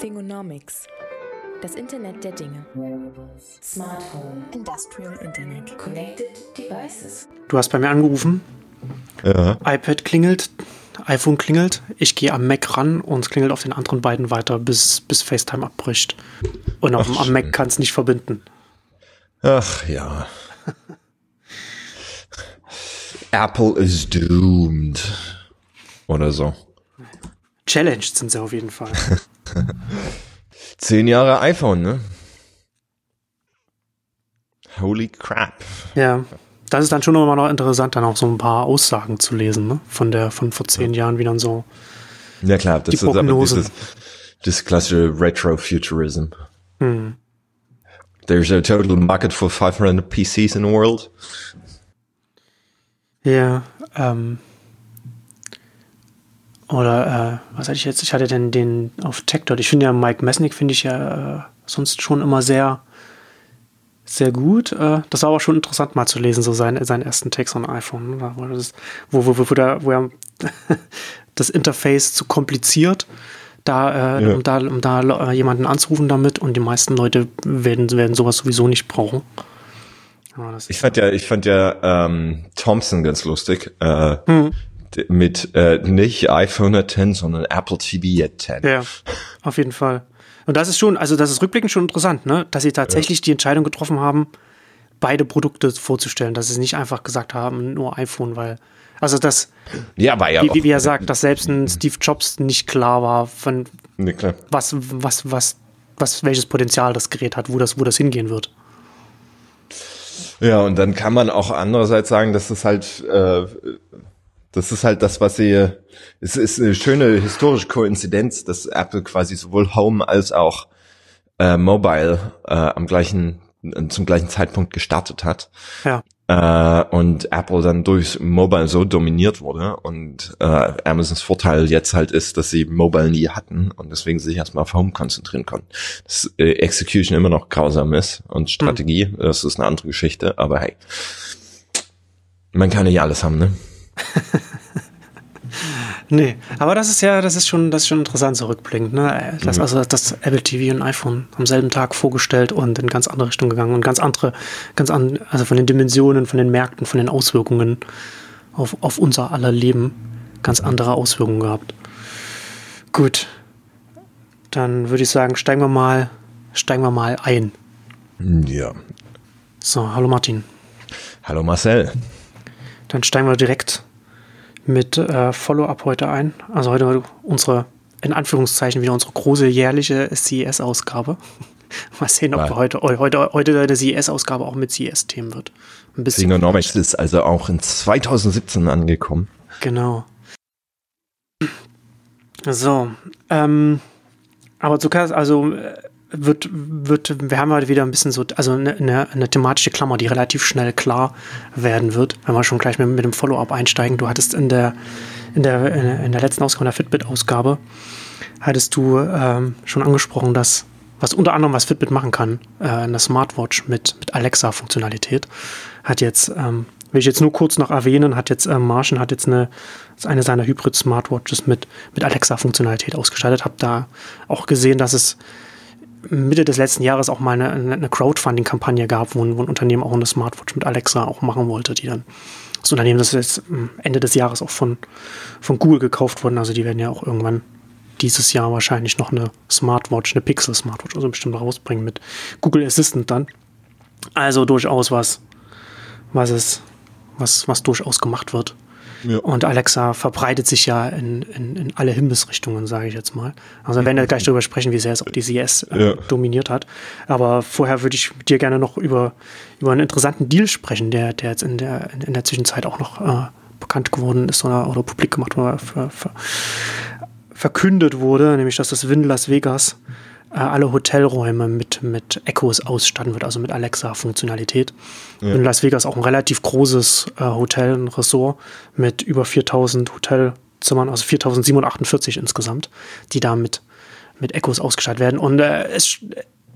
Thingonomics. Das Internet der Dinge. Smart Home. Industrial Internet. Connected Devices. Du hast bei mir angerufen. Ja. iPad klingelt, iPhone klingelt. Ich gehe am Mac ran und es klingelt auf den anderen beiden weiter, bis, bis FaceTime abbricht. Und auf, Ach, am Mac kann es nicht verbinden. Ach ja. Apple is doomed. Oder so. Challenged sind sie auf jeden Fall. Zehn Jahre iPhone, ne? Holy crap. ja. Das ist dann schon immer noch interessant, dann auch so ein paar Aussagen zu lesen, ne? Von der, von vor zehn Jahren, wie dann so. Ja klar, das Die ist aber Prognosen. dieses, das klassische Retro-Futurism. Hm. There's a total market for 500 PCs in the world. Ja, ähm. Oder, äh, was hatte ich jetzt? Ich hatte denn den auf TechDot. Ich finde ja Mike Messnick finde ich ja äh, sonst schon immer sehr, sehr gut. Äh, das war aber schon interessant mal zu lesen, so sein, seinen ersten Text on iPhone. Ne? Wo, das, wo, wo, wo, wo, der, wo er das Interface zu kompliziert, da, äh, Ja. um da, um da äh, jemanden anzurufen damit und die meisten Leute werden, werden sowas sowieso nicht brauchen. Ja, Ich fand ja, ich fand ja ähm, Thompson ganz lustig. Äh, Hm. Mit äh, nicht iPhone at 10, sondern Apple TV at 10. Ja, auf jeden Fall. Und das ist schon, also das ist rückblickend schon interessant, ne? dass sie tatsächlich die Entscheidung getroffen haben, beide Produkte vorzustellen, dass sie nicht einfach gesagt haben, nur iPhone, weil, also das, Ja, war ja wie, wie, er sagt, dass selbst ein Steve Jobs nicht klar war, von Ne, klar. was, was, was, was, welches Potenzial das Gerät hat, wo das, wo das hingehen wird. Ja, und dann kann man auch andererseits sagen, dass es halt, äh, das ist halt das, was sie, es ist eine schöne historische Koinzidenz, dass Apple quasi sowohl Home als auch äh, Mobile äh, am gleichen, zum gleichen Zeitpunkt gestartet hat. Ja, äh, und Apple dann durch Mobile so dominiert wurde und äh, Amazons Vorteil jetzt halt ist, dass sie Mobile nie hatten und deswegen sich erstmal auf Home konzentrieren konnten. Dass äh, Execution immer noch grausam ist und Strategie, das ist eine andere Geschichte, aber hey, man kann nicht alles haben, ne? nee, aber das ist ja, das ist schon, das ist schon interessant zurückblickend, ne? Das, also das Apple TV und iPhone am selben Tag vorgestellt und in ganz andere Richtung gegangen und ganz andere, ganz an, also von den Dimensionen, von den Märkten, von den Auswirkungen auf, auf unser aller Leben ganz andere Auswirkungen gehabt. Gut. Dann würde ich sagen, steigen wir mal, steigen wir mal ein. Ja. So, hallo Martin. Hallo Marcel. Dann steigen wir direkt mit äh, Follow-up heute ein. Also heute unsere, in Anführungszeichen, wieder unsere große jährliche CES-Ausgabe. Mal sehen, ob heute, heute, heute eine CES-Ausgabe auch mit CES-Themen wird. Ein bisschen. Singonomics ist also auch in 2017 angekommen. Genau. So, ähm, aber zuerst, also äh, wird, wird, wir haben heute wieder ein bisschen so, also eine, eine, thematische Klammer, die relativ schnell klar werden wird, wenn wir schon gleich mit, mit dem Follow-up einsteigen. Du hattest in der, in der, in der- letzten Ausgabe, in der Fitbit-Ausgabe, hattest du ähm, schon angesprochen, dass was unter anderem was Fitbit machen kann, äh, eine Smartwatch mit, mit Alexa-Funktionalität, hat jetzt, ähm, will ich jetzt nur kurz noch erwähnen, hat jetzt ähm, Martian hat jetzt eine, eine seiner Hybrid-Smartwatches mit, mit Alexa-Funktionalität ausgestattet. Hab da auch gesehen, dass es Mitte des letzten Jahres auch mal eine, eine Crowdfunding-Kampagne gab, wo ein, wo ein Unternehmen auch eine Smartwatch mit Alexa auch machen wollte, die dann das Unternehmen, das ist jetzt ähm, Ende des Jahres auch von, von Google gekauft worden. Also die werden ja auch irgendwann dieses Jahr wahrscheinlich noch eine Smartwatch, eine Pixel-Smartwatch, also bestimmt rausbringen mit Google Assistant dann. Also durchaus was, was es, was, was durchaus gemacht wird. Ja. Und Alexa verbreitet sich ja in, in, in alle Himmelsrichtungen, sage ich jetzt mal. Also wir werden ja gleich darüber sprechen, wie sehr es auch die CS äh, Ja. dominiert hat. Aber vorher würde ich mit dir gerne noch über, über einen interessanten Deal sprechen, der, der jetzt in der, in, der Zwischenzeit auch noch äh, bekannt geworden ist oder, oder publik gemacht wurde, ver, ver, verkündet wurde, nämlich dass das Win Las Vegas äh, alle Hotelräume mit, mit Echos ausstatten wird, also mit Alexa-Funktionalität. In Las Vegas auch ein relativ großes äh, Hotel, ein Ressort mit über 4000 Hotelzimmern, also 4748 insgesamt, die da mit, mit Echos ausgestattet werden. Und äh, es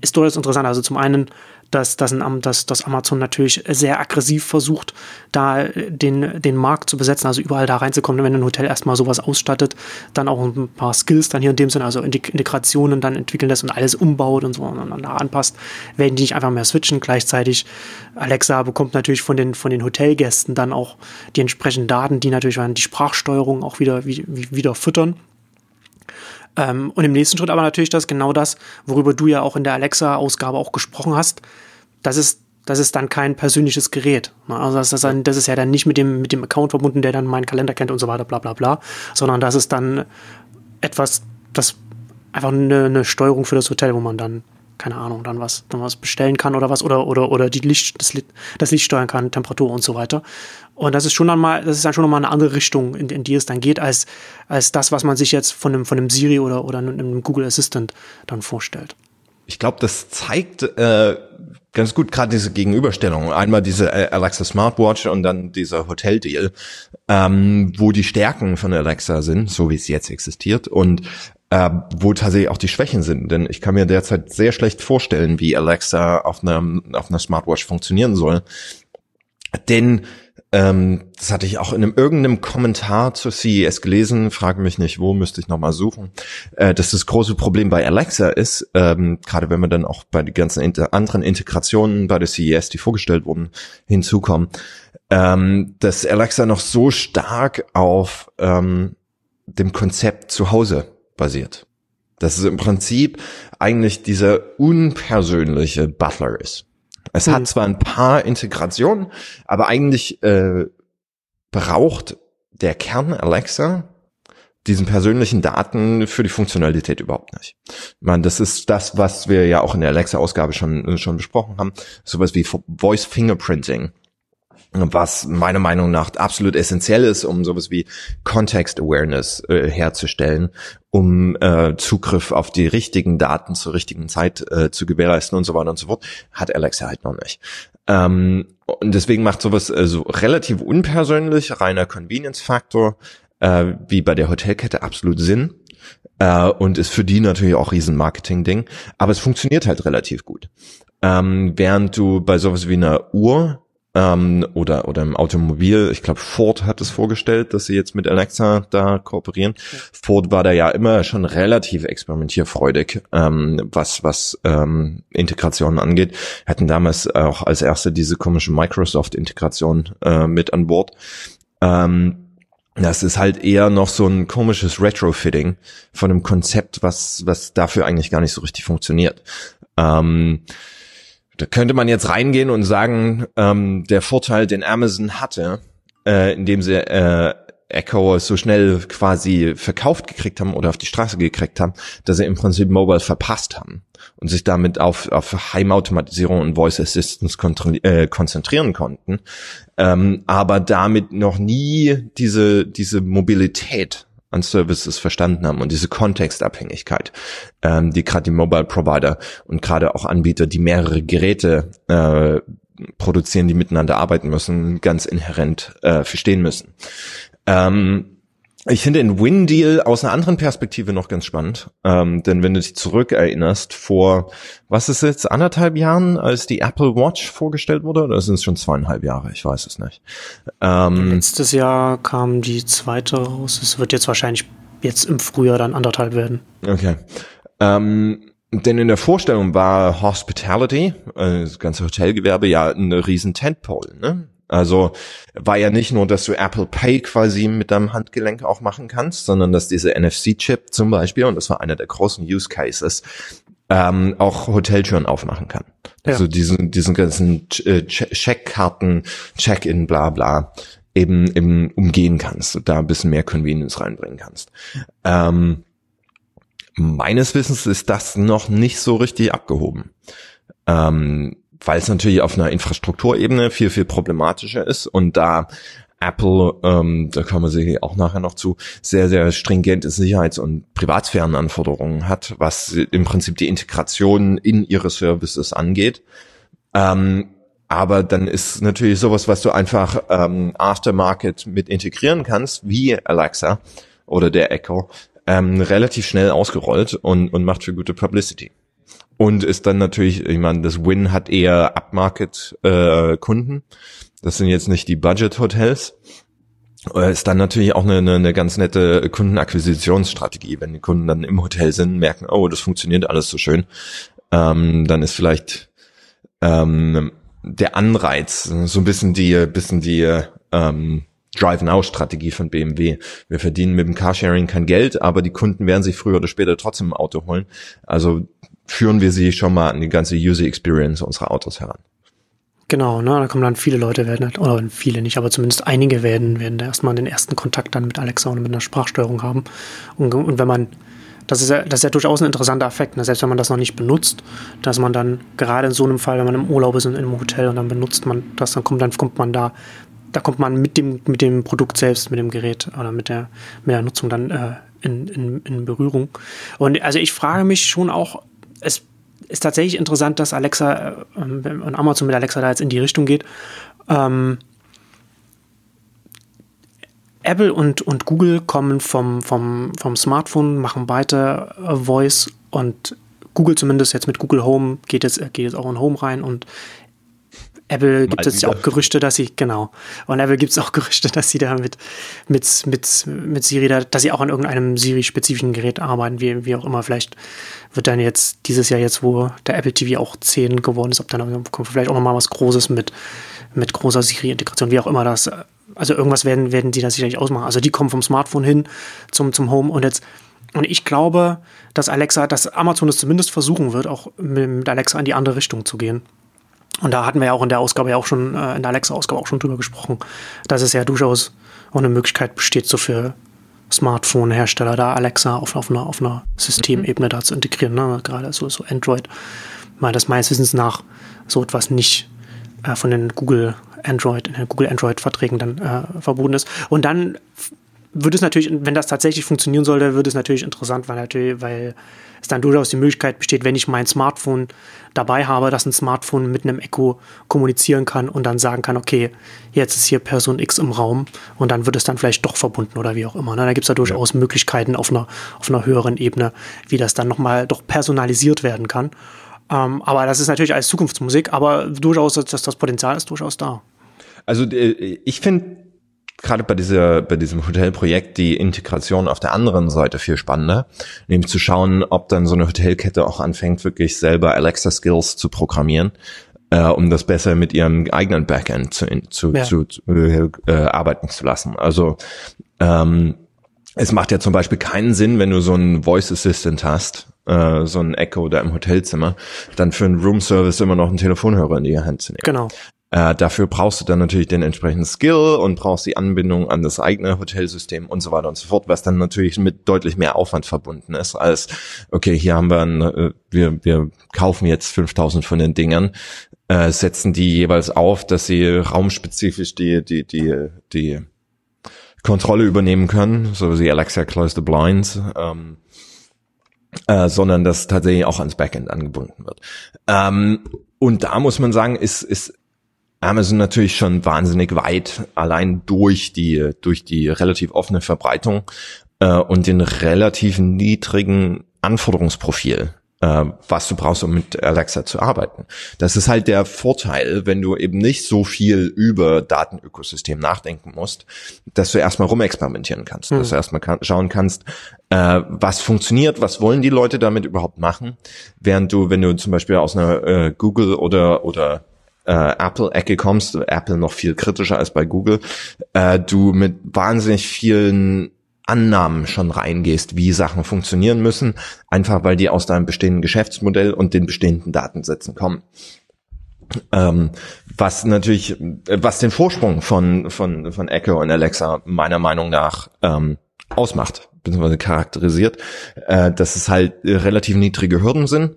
ist durchaus interessant. Also zum einen dass, dass, dass, dass Amazon natürlich sehr aggressiv versucht, da den, den Markt zu besetzen, also überall da reinzukommen, wenn ein Hotel erstmal sowas ausstattet, dann auch ein paar Skills dann hier in dem Sinne, also Integrationen dann entwickeln lässt und alles umbaut und so und anpasst, werden die nicht einfach mehr switchen. Gleichzeitig Alexa bekommt natürlich von den, von den Hotelgästen dann auch die entsprechenden Daten, die natürlich die Sprachsteuerung auch wieder, wieder füttern. Ähm, und im nächsten Schritt aber natürlich das genau das, worüber du ja auch in der Alexa-Ausgabe auch gesprochen hast. Das ist, das ist dann kein persönliches Gerät. Ne? Also das ist, dann, das ist ja dann nicht mit dem, mit dem Account verbunden, der dann meinen Kalender kennt und so weiter, bla bla bla, sondern das ist dann etwas, das einfach eine, eine Steuerung für das Hotel, wo man dann keine Ahnung, dann was, dann was bestellen kann oder was oder oder oder die Licht, das, Licht, das Licht steuern kann, Temperatur und so weiter. Und das ist schon dann mal, das ist dann schon nochmal eine andere Richtung, in, in die es dann geht, als, als das, was man sich jetzt von einem, von einem Siri oder, oder einem Google Assistant dann vorstellt. Ich glaube, das zeigt äh, ganz gut gerade diese Gegenüberstellung. Einmal diese äh, Alexa Smartwatch und dann dieser Hotel-Deal, ähm, wo die Stärken von Alexa sind, so wie es jetzt existiert. Und äh, wo tatsächlich auch die Schwächen sind. Denn ich kann mir derzeit sehr schlecht vorstellen, wie Alexa auf einer, auf einer Smartwatch funktionieren soll. Denn ähm, das hatte ich auch in einem irgendeinem Kommentar zur CES gelesen, frage mich nicht wo, müsste ich nochmal suchen, äh, dass das große Problem bei Alexa ist, ähm, gerade wenn wir dann auch bei den ganzen inter anderen Integrationen bei der CES, die vorgestellt wurden, hinzukommen, ähm, dass Alexa noch so stark auf ähm, dem Konzept zu Hause basiert. Dass es im Prinzip eigentlich dieser unpersönliche Butler ist. Es hm. hat zwar ein paar Integrationen, aber eigentlich äh, braucht der Kern Alexa diesen persönlichen Daten für die Funktionalität überhaupt nicht. Ich meine, das ist das, was wir ja auch in der Alexa-Ausgabe schon, schon besprochen haben. Sowas wie Voice Fingerprinting was meiner Meinung nach absolut essentiell ist, um sowas wie Context Awareness äh, herzustellen, um äh, Zugriff auf die richtigen Daten zur richtigen Zeit äh, zu gewährleisten und so weiter und so fort, hat Alexa halt noch nicht. Ähm, und deswegen macht sowas äh, so relativ unpersönlich, reiner Convenience-Faktor, äh, wie bei der Hotelkette absolut Sinn. Äh, und ist für die natürlich auch riesen Marketing-Ding. Aber es funktioniert halt relativ gut. Ähm, während du bei sowas wie einer Uhr ähm, oder oder im Automobil. Ich glaube, Ford hat es vorgestellt, dass sie jetzt mit Alexa da kooperieren. Ja. Ford war da ja immer schon relativ experimentierfreudig, ähm, was was ähm, Integrationen angeht. Hatten damals auch als erste diese komische Microsoft-Integration äh, mit an Bord. Ähm, das ist halt eher noch so ein komisches Retrofitting von einem Konzept, was, was dafür eigentlich gar nicht so richtig funktioniert. Ähm, da könnte man jetzt reingehen und sagen, ähm, der Vorteil, den Amazon hatte, äh, indem sie äh, Echo so schnell quasi verkauft gekriegt haben oder auf die Straße gekriegt haben, dass sie im Prinzip Mobile verpasst haben und sich damit auf, auf Heimautomatisierung und Voice Assistance äh, konzentrieren konnten, ähm, aber damit noch nie diese, diese Mobilität an Services verstanden haben und diese Kontextabhängigkeit, ähm, die gerade die Mobile Provider und gerade auch Anbieter, die mehrere Geräte äh, produzieren, die miteinander arbeiten müssen, ganz inhärent äh, verstehen müssen. Ähm, ich finde den Win-Deal aus einer anderen Perspektive noch ganz spannend. Ähm, denn wenn du dich zurückerinnerst, vor, was ist jetzt, anderthalb Jahren, als die Apple Watch vorgestellt wurde, oder sind es schon zweieinhalb Jahre? Ich weiß es nicht. Ähm, Letztes Jahr kam die zweite raus. Es wird jetzt wahrscheinlich jetzt im Frühjahr dann anderthalb werden. Okay. Ähm, denn in der Vorstellung war Hospitality, äh, das ganze Hotelgewerbe, ja ein riesen Tentpole, ne? Also war ja nicht nur, dass du Apple Pay quasi mit deinem Handgelenk auch machen kannst, sondern dass diese NFC-Chip zum Beispiel, und das war einer der großen Use Cases, ähm, auch Hoteltüren aufmachen kann. Ja. Also diesen, diesen ganzen äh, Checkkarten, Check-in, bla bla, eben, eben umgehen kannst und da ein bisschen mehr Convenience reinbringen kannst. Ähm, meines Wissens ist das noch nicht so richtig abgehoben. Ähm, weil es natürlich auf einer Infrastrukturebene viel, viel problematischer ist und da Apple, ähm, da kommen wir sicher auch nachher noch zu, sehr, sehr stringente Sicherheits- und Privatsphärenanforderungen hat, was im Prinzip die Integration in ihre Services angeht. Ähm, aber dann ist natürlich sowas, was du einfach ähm, Aftermarket mit integrieren kannst, wie Alexa oder der Echo, ähm, relativ schnell ausgerollt und, und macht für gute Publicity. Und ist dann natürlich, ich meine, das Win hat eher Upmarket-Kunden. Äh, das sind jetzt nicht die Budget-Hotels. Äh, ist dann natürlich auch eine, eine, eine ganz nette Kundenakquisitionsstrategie. Wenn die Kunden dann im Hotel sind, merken, oh, das funktioniert alles so schön, ähm, dann ist vielleicht ähm, der Anreiz so ein bisschen die, bisschen die ähm, Drive-Now-Strategie von BMW. Wir verdienen mit dem Carsharing kein Geld, aber die Kunden werden sich früher oder später trotzdem ein Auto holen. Also führen wir sie schon mal an die ganze User Experience unserer Autos heran. Genau, ne, da kommen dann viele Leute werden, halt, oder viele nicht, aber zumindest einige werden, werden da erstmal den ersten Kontakt dann mit Alexa und mit einer Sprachsteuerung haben. Und, und wenn man, das ist, ja, das ist ja durchaus ein interessanter Effekt, ne? selbst wenn man das noch nicht benutzt, dass man dann gerade in so einem Fall, wenn man im Urlaub ist und in einem Hotel und dann benutzt man das, dann kommt, dann kommt man da, da kommt man mit dem, mit dem Produkt selbst, mit dem Gerät oder mit der, mit der Nutzung dann äh, in, in, in Berührung. Und also ich frage mich schon auch, es ist tatsächlich interessant, dass Alexa äh, und Amazon mit Alexa da jetzt in die Richtung geht. Ähm, Apple und, und Google kommen vom, vom, vom Smartphone, machen weiter äh, Voice und Google zumindest jetzt mit Google Home geht jetzt, geht jetzt auch in Home rein und Apple gibt es ja auch Gerüchte, dass sie, genau. Und Apple gibt es auch Gerüchte, dass sie da mit, mit, mit, mit Siri, da, dass sie auch an irgendeinem Siri-spezifischen Gerät arbeiten, wie, wie auch immer. Vielleicht wird dann jetzt dieses Jahr jetzt, wo der Apple TV auch 10 geworden ist, ob dann kommt vielleicht auch nochmal was Großes mit, mit großer Siri-Integration, wie auch immer das. Also irgendwas werden, werden die da sicherlich ausmachen. Also die kommen vom Smartphone hin zum, zum Home und jetzt und ich glaube, dass Alexa, dass Amazon es zumindest versuchen wird, auch mit Alexa in die andere Richtung zu gehen. Und da hatten wir ja auch in der Ausgabe ja auch schon, äh, in der Alexa-Ausgabe auch schon drüber gesprochen, dass es ja durchaus auch eine Möglichkeit besteht, so für Smartphone-Hersteller da Alexa auf, auf, einer, auf einer Systemebene mhm. da zu integrieren. Ne? Gerade so, so Android, weil das meines Wissens nach so etwas nicht äh, von den Google Android, in den Google Android-Verträgen dann äh, verboten ist. Und dann würde es natürlich, wenn das tatsächlich funktionieren sollte, würde es natürlich interessant, weil natürlich, weil es dann durchaus die Möglichkeit besteht, wenn ich mein Smartphone dabei habe, dass ein Smartphone mit einem Echo kommunizieren kann und dann sagen kann, okay, jetzt ist hier Person X im Raum und dann wird es dann vielleicht doch verbunden oder wie auch immer. Ne? Da gibt es ja durchaus. Möglichkeiten auf einer, auf einer höheren Ebene, wie das dann nochmal doch personalisiert werden kann. Ähm, aber das ist natürlich als Zukunftsmusik, aber durchaus, das, das Potenzial ist durchaus da. Also äh, ich finde gerade bei dieser, bei diesem Hotelprojekt die Integration auf der anderen Seite viel spannender, nämlich zu schauen, ob dann so eine Hotelkette auch anfängt, wirklich selber Alexa Skills zu programmieren, äh, um das besser mit ihrem eigenen Backend zu, zu, ja. zu äh, arbeiten zu lassen. Also ähm, es macht ja zum Beispiel keinen Sinn, wenn du so einen Voice Assistant hast, äh, so ein Echo da im Hotelzimmer, dann für einen Room Service immer noch einen Telefonhörer in die Hand zu nehmen. Genau. Äh, dafür brauchst du dann natürlich den entsprechenden Skill und brauchst die Anbindung an das eigene Hotelsystem und so weiter und so fort, was dann natürlich mit deutlich mehr Aufwand verbunden ist als, okay, hier haben wir, ein, äh, wir, wir kaufen jetzt 5000 von den Dingern, äh, setzen die jeweils auf, dass sie raumspezifisch die, die, die, die Kontrolle übernehmen können, so wie Alexa Close the Blinds, ähm, äh, sondern dass tatsächlich auch ans Backend angebunden wird. Ähm, und da muss man sagen, ist, ist Amazon natürlich schon wahnsinnig weit, allein durch die, durch die relativ offene Verbreitung äh, und den relativ niedrigen Anforderungsprofil, äh, was du brauchst, um mit Alexa zu arbeiten. Das ist halt der Vorteil, wenn du eben nicht so viel über Datenökosystem nachdenken musst, dass du erstmal rumexperimentieren kannst, mhm. dass du erstmal kann, schauen kannst, äh, was funktioniert, was wollen die Leute damit überhaupt machen, während du, wenn du zum Beispiel aus einer äh, Google oder, oder äh, Apple-Ecke kommst, Apple noch viel kritischer als bei Google, äh, du mit wahnsinnig vielen Annahmen schon reingehst, wie Sachen funktionieren müssen, einfach weil die aus deinem bestehenden Geschäftsmodell und den bestehenden Datensätzen kommen. Ähm, was natürlich, was den Vorsprung von, von, von Echo und Alexa meiner Meinung nach ähm, ausmacht, beziehungsweise charakterisiert, äh, dass es halt relativ niedrige Hürden sind,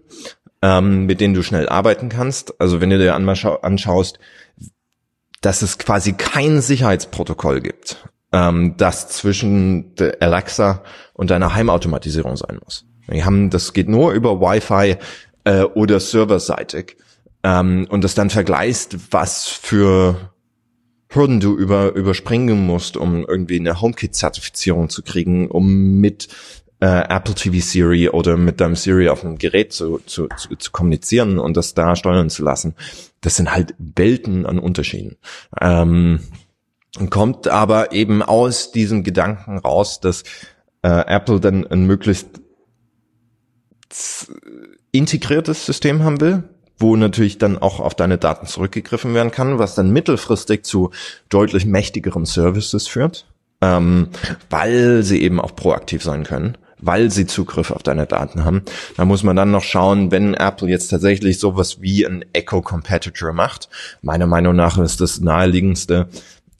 ähm, mit denen du schnell arbeiten kannst. Also wenn du dir anschaust, dass es quasi kein Sicherheitsprotokoll gibt, ähm, das zwischen Alexa und deiner Heimautomatisierung sein muss. Wir haben, das geht nur über Wi-Fi äh, oder serverseitig ähm, und das dann vergleichst, was für Hürden du über, überspringen musst, um irgendwie eine HomeKit-Zertifizierung zu kriegen, um mit äh, Apple TV Siri oder mit deinem Siri auf einem Gerät zu, zu, zu, zu kommunizieren und das da steuern zu lassen. Das sind halt Welten an Unterschieden. Ähm, kommt aber eben aus diesem Gedanken raus, dass äh, Apple dann ein möglichst integriertes System haben will, wo natürlich dann auch auf deine Daten zurückgegriffen werden kann, was dann mittelfristig zu deutlich mächtigeren Services führt, ähm, weil sie eben auch proaktiv sein können weil sie Zugriff auf deine Daten haben. Da muss man dann noch schauen, wenn Apple jetzt tatsächlich sowas wie ein Echo Competitor macht. Meiner Meinung nach ist das naheliegendste,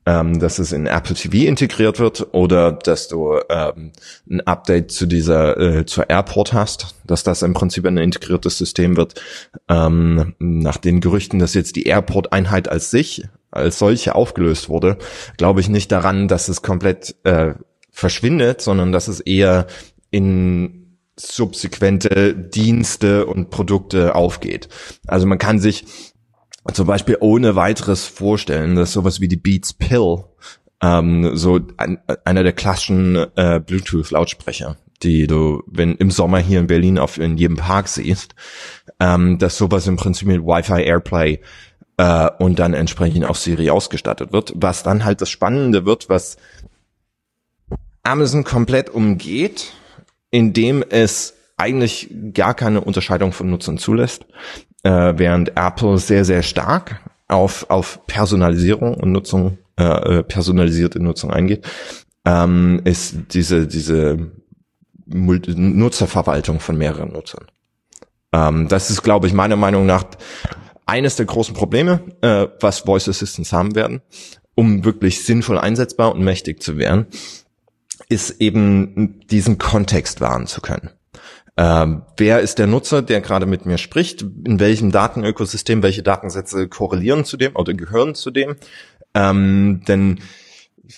ähm, dass es in Apple TV integriert wird oder dass du ähm, ein Update zu dieser äh, zur Airport hast, dass das im Prinzip ein integriertes System wird. Ähm, nach den Gerüchten, dass jetzt die Airport-Einheit als sich als solche aufgelöst wurde, glaube ich nicht daran, dass es komplett äh, verschwindet, sondern dass es eher in subsequente Dienste und Produkte aufgeht. Also man kann sich zum Beispiel ohne weiteres vorstellen, dass sowas wie die Beats Pill, ähm, so ein, einer der klassischen äh, Bluetooth-Lautsprecher, die du, wenn im Sommer hier in Berlin auf in jedem Park siehst, ähm, dass sowas im Prinzip mit Wi-Fi Airplay äh, und dann entsprechend auch Siri ausgestattet wird, was dann halt das Spannende wird, was Amazon komplett umgeht, indem es eigentlich gar keine Unterscheidung von Nutzern zulässt äh, während Apple sehr, sehr stark auf, auf Personalisierung und Nutzung, äh, äh, personalisierte Nutzung eingeht, ähm, ist diese, diese Nutzerverwaltung von mehreren Nutzern. Ähm, das ist, glaube ich, meiner Meinung nach eines der großen Probleme, äh, was Voice Assistants haben werden, um wirklich sinnvoll einsetzbar und mächtig zu werden, ist eben diesen Kontext wahren zu können. Ähm, wer ist der Nutzer, der gerade mit mir spricht? In welchem Datenökosystem, welche Datensätze korrelieren zu dem oder gehören zu dem? Ähm, denn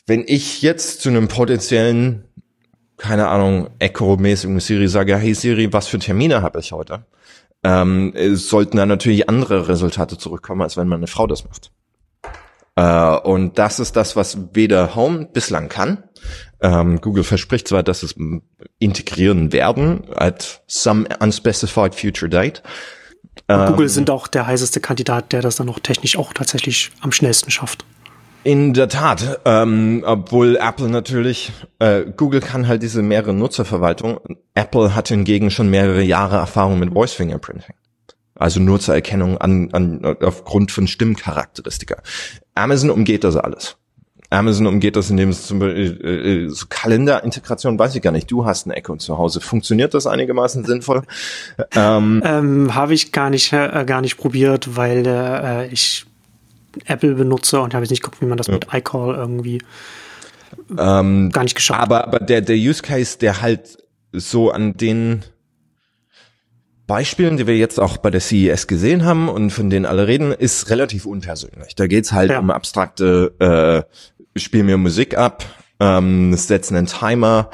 wenn ich jetzt zu einem potenziellen, keine Ahnung, Echo-mäßigen Siri sage, hey Siri, was für Termine habe ich heute? Ähm, sollten da natürlich andere Resultate zurückkommen, als wenn meine Frau das macht. Äh, und das ist das, was weder Home bislang kann, ähm, Google verspricht zwar, dass es integrieren werden at some unspecified future date. Google ähm, sind auch der heißeste Kandidat, der das dann noch technisch auch tatsächlich am schnellsten schafft. In der Tat, ähm, obwohl Apple natürlich, äh, Google kann halt diese mehrere Nutzerverwaltung. Apple hat hingegen schon mehrere Jahre Erfahrung mit Voice Fingerprinting. Also Nutzererkennung an, an, aufgrund von Stimmcharakteristika. Amazon umgeht das alles. Amazon umgeht das, indem es zum Beispiel äh, äh, so Kalenderintegration, weiß ich gar nicht. Du hast eine Echo zu Hause. Funktioniert das einigermaßen sinnvoll? Ähm, ähm, Habe ich gar nicht äh, gar nicht probiert, weil äh, ich Apple benutze und habe jetzt nicht geguckt, wie man das ja. mit iCall irgendwie ähm, gar nicht geschafft. Aber aber der der Use Case, der halt so an den Beispielen, die wir jetzt auch bei der CES gesehen haben und von denen alle reden, ist relativ unpersönlich. Da geht's halt ja. um abstrakte äh, spiel mir Musik ab, ähm, setzen einen Timer.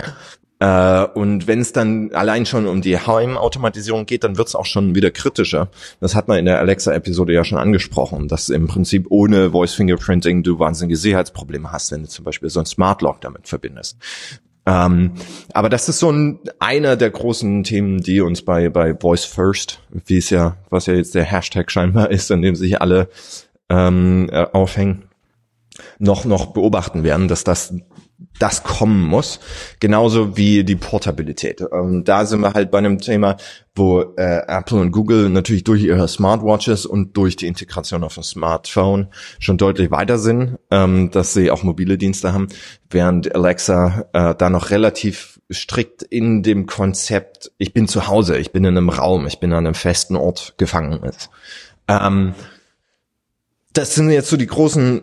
Äh, und wenn es dann allein schon um die Heimautomatisierung geht, dann wird es auch schon wieder kritischer. Das hat man in der Alexa-Episode ja schon angesprochen, dass im Prinzip ohne Voice Fingerprinting du wahnsinnige Sicherheitsprobleme hast, wenn du zum Beispiel so ein Smart Lock damit verbindest. Ähm, aber das ist so ein, einer der großen Themen, die uns bei, bei Voice First, wie es ja, was ja jetzt der Hashtag scheinbar ist, an dem sich alle ähm, äh, aufhängen, noch, noch beobachten werden, dass das das kommen muss, genauso wie die Portabilität. Und da sind wir halt bei einem Thema, wo äh, Apple und Google natürlich durch ihre Smartwatches und durch die Integration auf dem Smartphone schon deutlich weiter sind, ähm, dass sie auch mobile Dienste haben, während Alexa äh, da noch relativ strikt in dem Konzept, ich bin zu Hause, ich bin in einem Raum, ich bin an einem festen Ort gefangen ist. Ähm, das sind jetzt so die großen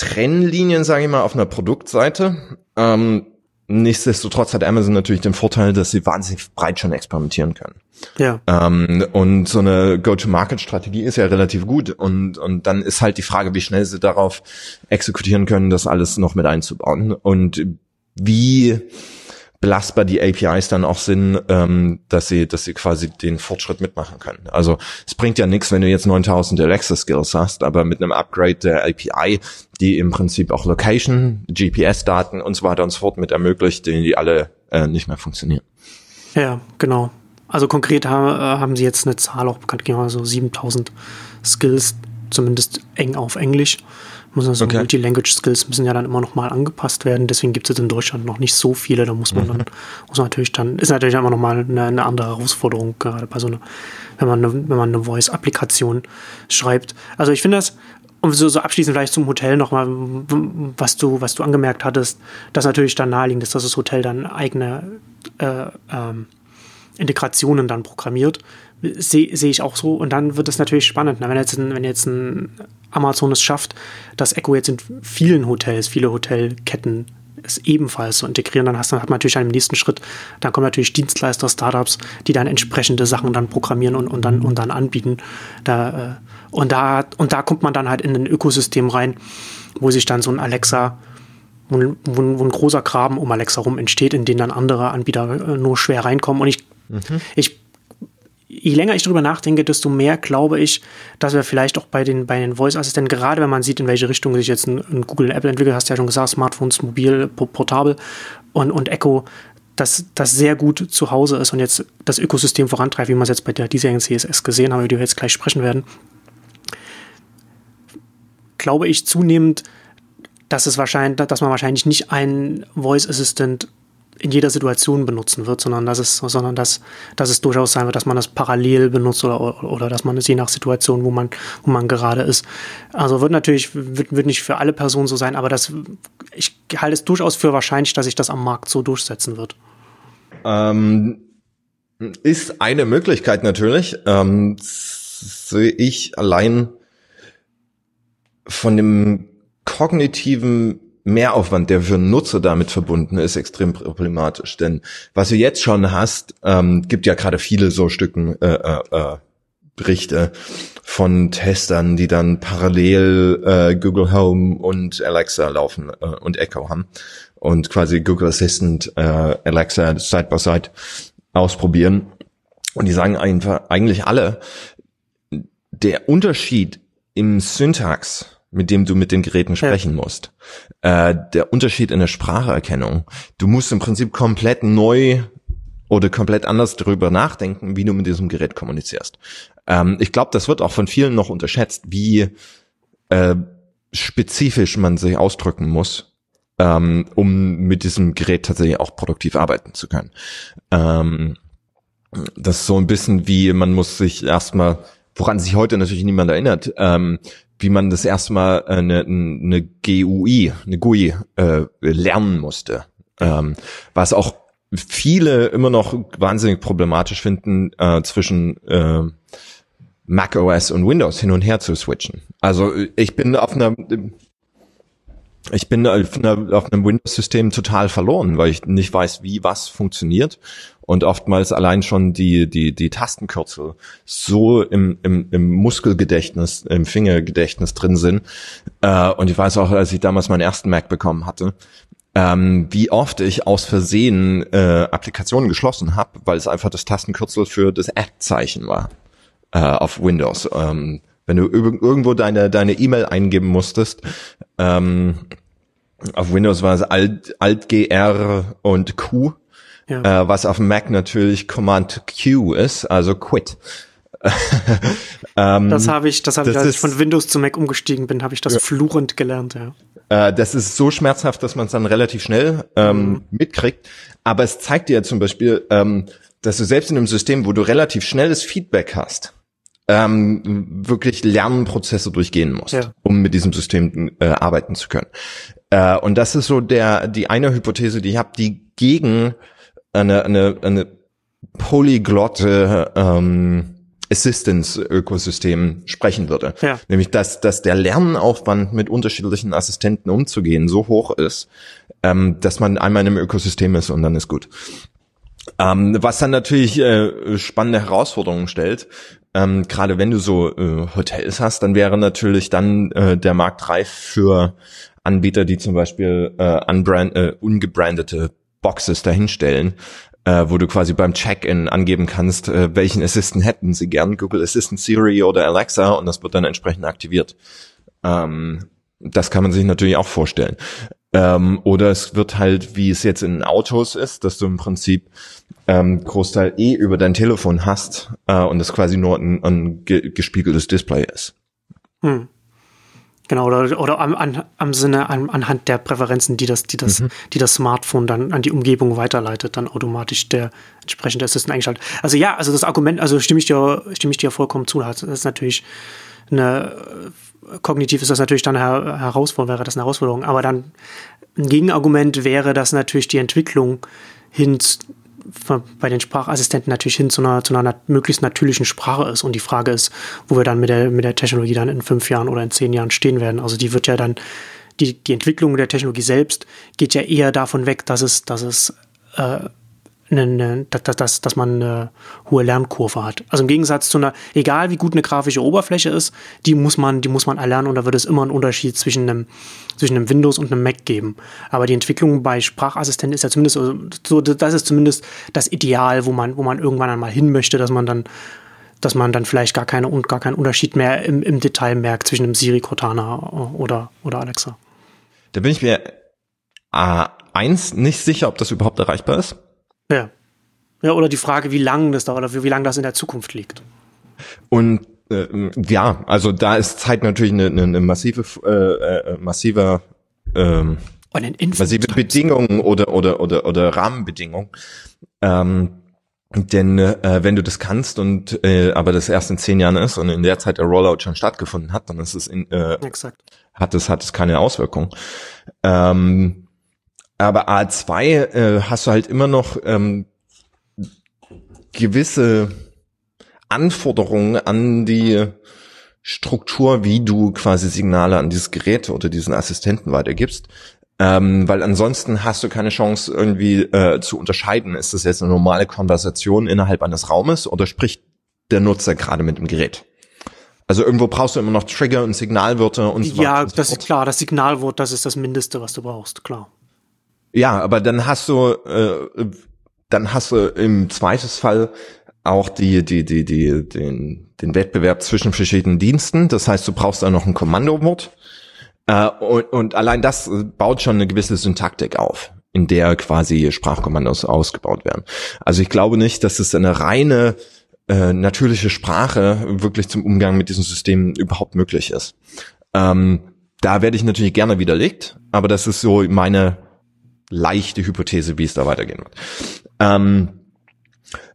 Trennlinien, sage ich mal, auf einer Produktseite. Ähm, nichtsdestotrotz hat Amazon natürlich den Vorteil, dass sie wahnsinnig breit schon experimentieren können. Ja. Ähm, und so eine Go-to-Market-Strategie ist ja relativ gut. Und, und dann ist halt die Frage, wie schnell sie darauf exekutieren können, das alles noch mit einzubauen. Und wie belastbar die APIs dann auch sind, ähm, dass sie, dass sie quasi den Fortschritt mitmachen können. Also es bringt ja nichts, wenn du jetzt 9000 Alexa Skills hast, aber mit einem Upgrade der API, die im Prinzip auch Location, GPS-Daten und so weiter und so fort mit ermöglicht, die, die alle äh, nicht mehr funktionieren. Ja, genau. Also konkret haben, haben sie jetzt eine Zahl auch bekannt gegeben, also 7000 Skills, zumindest eng auf Englisch. Muss also okay. Multi-Language-Skills müssen ja dann immer noch mal angepasst werden. Deswegen gibt es in Deutschland noch nicht so viele. Da muss man dann, mhm. muss man natürlich dann, ist natürlich immer noch mal eine, eine andere Herausforderung, gerade bei so einer, wenn man eine, wenn man eine Voice-Applikation schreibt. Also ich finde das, um so, so abschließend vielleicht zum Hotel nochmal, was du, was du angemerkt hattest, dass natürlich dann naheliegend ist, dass das Hotel dann eigene äh, ähm, Integrationen dann programmiert. Sehe seh ich auch so. Und dann wird es natürlich spannend. Wenn jetzt, ein, wenn jetzt ein Amazon es schafft, dass Echo jetzt in vielen Hotels, viele Hotelketten es ebenfalls so integrieren, dann, hast, dann hat man natürlich einen nächsten Schritt, dann kommen natürlich Dienstleister, Startups, die dann entsprechende Sachen dann programmieren und, und, dann, und dann anbieten. Da, äh, und, da, und da kommt man dann halt in ein Ökosystem rein, wo sich dann so ein Alexa, wo, wo, wo ein großer Graben um Alexa rum entsteht, in den dann andere Anbieter äh, nur schwer reinkommen. Und ich, mhm. ich je länger ich darüber nachdenke, desto mehr glaube ich, dass wir vielleicht auch bei den, bei den Voice-Assistenten, gerade wenn man sieht, in welche Richtung sich jetzt ein, ein Google Apple entwickelt, hast du ja schon gesagt, Smartphones, mobil, portabel und, und Echo, dass das sehr gut zu Hause ist und jetzt das Ökosystem vorantreibt, wie man es jetzt bei der diesjährigen CSS gesehen haben, über die wir jetzt gleich sprechen werden, glaube ich zunehmend, dass es wahrscheinlich, dass man wahrscheinlich nicht einen Voice Assistant in jeder Situation benutzen wird, sondern dass es, sondern dass, dass es durchaus sein wird, dass man das parallel benutzt oder, oder dass man es je nach Situation, wo man, wo man gerade ist. Also wird natürlich, wird, wird nicht für alle Personen so sein, aber das, ich halte es durchaus für wahrscheinlich, dass sich das am Markt so durchsetzen wird. Ähm, ist eine Möglichkeit natürlich. Ähm, sehe ich allein von dem kognitiven Mehraufwand, der für Nutzer damit verbunden ist, extrem problematisch. Denn was du jetzt schon hast, ähm, gibt ja gerade viele so Stücken äh, äh, äh, Berichte von Testern, die dann parallel äh, Google Home und Alexa laufen äh, und Echo haben und quasi Google Assistant, äh, Alexa Side by Side ausprobieren. Und die sagen einfach eigentlich alle, der Unterschied im Syntax mit dem du mit den Geräten sprechen ja. musst. Äh, der Unterschied in der Spracherkennung. Du musst im Prinzip komplett neu oder komplett anders darüber nachdenken, wie du mit diesem Gerät kommunizierst. Ähm, ich glaube, das wird auch von vielen noch unterschätzt, wie äh, spezifisch man sich ausdrücken muss, ähm, um mit diesem Gerät tatsächlich auch produktiv arbeiten zu können. Ähm, das ist so ein bisschen wie, man muss sich erstmal, woran sich heute natürlich niemand erinnert, ähm, wie man das erstmal eine, eine GUI, eine GUI äh, lernen musste. Ähm, was auch viele immer noch wahnsinnig problematisch finden, äh, zwischen äh, Mac OS und Windows hin und her zu switchen. Also ich bin auf einer ich bin auf, einer, auf einem Windows-System total verloren, weil ich nicht weiß, wie was funktioniert und oftmals allein schon die, die, die Tastenkürzel so im, im, im Muskelgedächtnis, im Fingergedächtnis drin sind. Äh, und ich weiß auch, als ich damals meinen ersten Mac bekommen hatte, ähm, wie oft ich aus Versehen äh, Applikationen geschlossen habe, weil es einfach das Tastenkürzel für das Add-Zeichen war äh, auf Windows. Ähm, wenn du irgendwo deine deine E-Mail eingeben musstest, ähm, auf Windows war es Alt, Alt GR und Q ja. äh, was auf Mac natürlich Command Q ist, also Quit. ähm, das habe ich, das habe ich, als ich von Windows zu Mac umgestiegen bin, habe ich das ja. fluchend gelernt, ja. Äh, das ist so schmerzhaft, dass man es dann relativ schnell ähm, mhm. mitkriegt. Aber es zeigt dir zum Beispiel, ähm, dass du selbst in einem System, wo du relativ schnelles Feedback hast, ähm, wirklich Lernprozesse durchgehen musst, ja. um mit diesem System äh, arbeiten zu können. Äh, und das ist so der die eine Hypothese, die ich habe, die gegen eine, eine, eine polyglotte ähm, Assistance-Ökosystem sprechen würde. Ja. Nämlich, dass, dass der Lernaufwand mit unterschiedlichen Assistenten umzugehen so hoch ist, ähm, dass man einmal in einem Ökosystem ist und dann ist gut. Ähm, was dann natürlich äh, spannende Herausforderungen stellt, ähm, gerade wenn du so äh, Hotels hast, dann wäre natürlich dann äh, der Markt reif für Anbieter, die zum Beispiel äh, unbrand, äh, ungebrandete Boxes dahinstellen, äh, wo du quasi beim Check-in angeben kannst, äh, welchen Assistant hätten sie gern, Google Assistant, Siri oder Alexa, und das wird dann entsprechend aktiviert. Ähm, das kann man sich natürlich auch vorstellen. Ähm, oder es wird halt, wie es jetzt in Autos ist, dass du im Prinzip ähm, Großteil eh über dein Telefon hast äh, und das quasi nur ein, ein ge gespiegeltes Display ist. Hm. Genau, oder, oder am, an, am Sinne, an, anhand der Präferenzen, die das, die, das, mhm. die das Smartphone dann an die Umgebung weiterleitet, dann automatisch der entsprechende Assistent eingeschaltet. Also ja, also das Argument, also stimme ich dir, stimme ich dir vollkommen zu. Das ist natürlich eine, kognitiv ist das natürlich dann eine Herausforderung, wäre das eine Herausforderung. Aber dann ein Gegenargument wäre, dass natürlich die Entwicklung hin bei den Sprachassistenten natürlich hin zu einer, zu einer möglichst natürlichen Sprache ist. Und die Frage ist, wo wir dann mit der, mit der Technologie dann in fünf Jahren oder in zehn Jahren stehen werden. Also die wird ja dann, die, die Entwicklung der Technologie selbst geht ja eher davon weg, dass es, dass es äh, eine, dass, dass, dass man eine hohe Lernkurve hat. Also im Gegensatz zu einer, egal wie gut eine grafische Oberfläche ist, die muss man, die muss man erlernen und da wird es immer einen Unterschied zwischen einem, zwischen einem Windows und einem Mac geben. Aber die Entwicklung bei Sprachassistenten ist ja zumindest so, das ist zumindest das Ideal, wo man, wo man irgendwann einmal hin möchte, dass man dann, dass man dann vielleicht gar keine und gar keinen Unterschied mehr im, im Detail merkt zwischen einem Siri, Cortana oder, oder Alexa. Da bin ich mir äh, eins nicht sicher, ob das überhaupt erreichbar ist. Ja. Ja, oder die Frage, wie lang das dauert oder wie lang das in der Zukunft liegt. Und äh, ja, also da ist Zeit natürlich eine, eine massive, äh, äh, massiver ähm, massive Bedingungen oder oder oder oder Rahmenbedingungen. Ähm, denn äh, wenn du das kannst und äh, aber das erst in zehn Jahren ist und in der Zeit der Rollout schon stattgefunden hat, dann ist es in, äh, Exakt. hat es hat es keine Auswirkung. Ähm, aber A2 äh, hast du halt immer noch ähm, gewisse Anforderungen an die Struktur, wie du quasi Signale an dieses Gerät oder diesen Assistenten weitergibst. Ähm, weil ansonsten hast du keine Chance irgendwie äh, zu unterscheiden, ist das jetzt eine normale Konversation innerhalb eines Raumes oder spricht der Nutzer gerade mit dem Gerät? Also irgendwo brauchst du immer noch Trigger und Signalwörter und so weiter. Ja, das ist klar, das Signalwort, das ist das Mindeste, was du brauchst, klar. Ja, aber dann hast du, äh, dann hast du im Zweifelsfall auch die, die, die, die, den, den Wettbewerb zwischen verschiedenen Diensten. Das heißt, du brauchst da noch ein Kommandowort. Äh, und, und allein das baut schon eine gewisse Syntaktik auf, in der quasi Sprachkommandos ausgebaut werden. Also ich glaube nicht, dass es eine reine äh, natürliche Sprache wirklich zum Umgang mit diesem System überhaupt möglich ist. Ähm, da werde ich natürlich gerne widerlegt, aber das ist so meine leichte Hypothese, wie es da weitergehen wird. Ähm,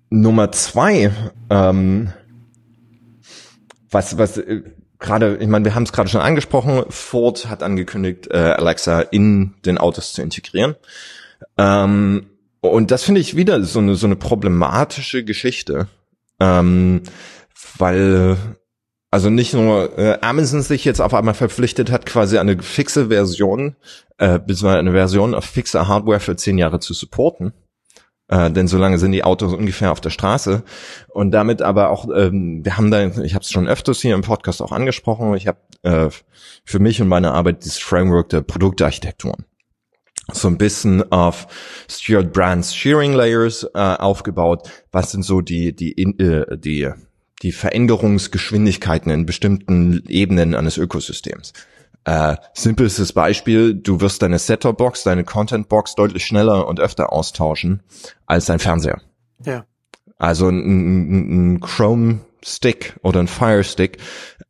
Nummer zwei, ähm, was, was äh, gerade, ich meine, wir haben es gerade schon angesprochen, Ford hat angekündigt, äh, Alexa in den Autos zu integrieren. Ähm, und das finde ich wieder so eine, so eine problematische Geschichte, ähm, weil also nicht nur äh, Amazon sich jetzt auf einmal verpflichtet hat, quasi eine fixe Version, äh, beziehungsweise eine Version auf fixer Hardware für zehn Jahre zu supporten. Äh, denn so lange sind die Autos ungefähr auf der Straße. Und damit aber auch, ähm, wir haben da, ich habe es schon öfters hier im Podcast auch angesprochen, ich habe äh, für mich und meine Arbeit dieses Framework der Produktarchitekturen so ein bisschen auf Stuart Brands Shearing Layers äh, aufgebaut. Was sind so die die äh, die die Veränderungsgeschwindigkeiten in bestimmten Ebenen eines Ökosystems. Äh, simpelstes Beispiel, du wirst deine Set-Top-Box, deine Content-Box deutlich schneller und öfter austauschen als dein Fernseher. Ja. Also ein, ein Chrome-Stick oder ein Fire-Stick,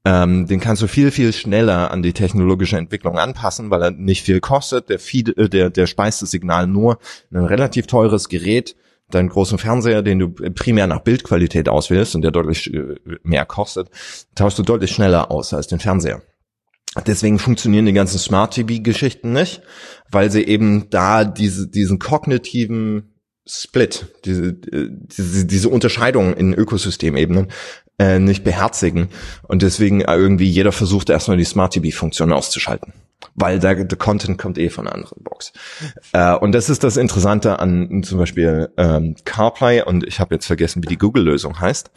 ähm, den kannst du viel, viel schneller an die technologische Entwicklung anpassen, weil er nicht viel kostet. Der, feed, äh, der, der speist das Signal nur in ein relativ teures Gerät deinen großen Fernseher, den du primär nach Bildqualität auswählst und der deutlich äh, mehr kostet, tauschst du deutlich schneller aus als den Fernseher. Deswegen funktionieren die ganzen Smart TV-Geschichten nicht, weil sie eben da diese, diesen kognitiven Split, diese, äh, diese, diese Unterscheidung in Ökosystemebenen äh, nicht beherzigen und deswegen irgendwie jeder versucht erstmal die Smart TV-Funktion auszuschalten weil der, der Content kommt eh von einer anderen Box. Äh, und das ist das Interessante an zum Beispiel ähm, CarPlay und ich habe jetzt vergessen, wie die Google-Lösung heißt.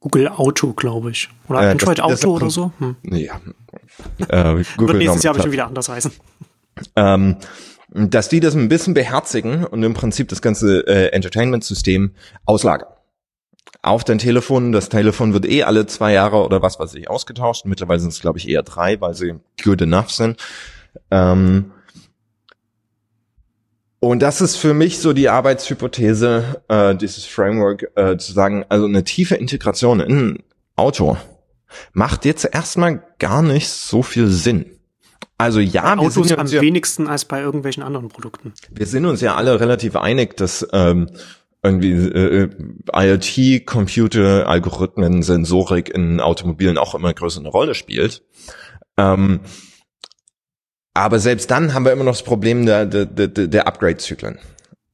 Google Auto, glaube ich. Oder äh, Android das, Auto das oder so. Hm. Ja. Äh, Google Wird nächstes Jahr bestimmt wieder anders heißen. Ähm, dass die das ein bisschen beherzigen und im Prinzip das ganze äh, Entertainment-System auslagern auf dein Telefon. Das Telefon wird eh alle zwei Jahre oder was weiß ich ausgetauscht. Mittlerweile sind es, glaube ich, eher drei, weil sie good enough sind. Ähm, Und das ist für mich so die Arbeitshypothese, äh, dieses Framework, äh, zu sagen, also eine tiefe Integration in ein Auto macht jetzt erstmal gar nicht so viel Sinn. Also ja, wir Autos sind am ja, wenigsten als bei irgendwelchen anderen Produkten. Wir sind uns ja alle relativ einig, dass ähm, irgendwie äh, IoT, Computer, Algorithmen, Sensorik in Automobilen auch immer größer eine Rolle spielt. Ähm, aber selbst dann haben wir immer noch das Problem der, der, der, der Upgrade-Zyklen.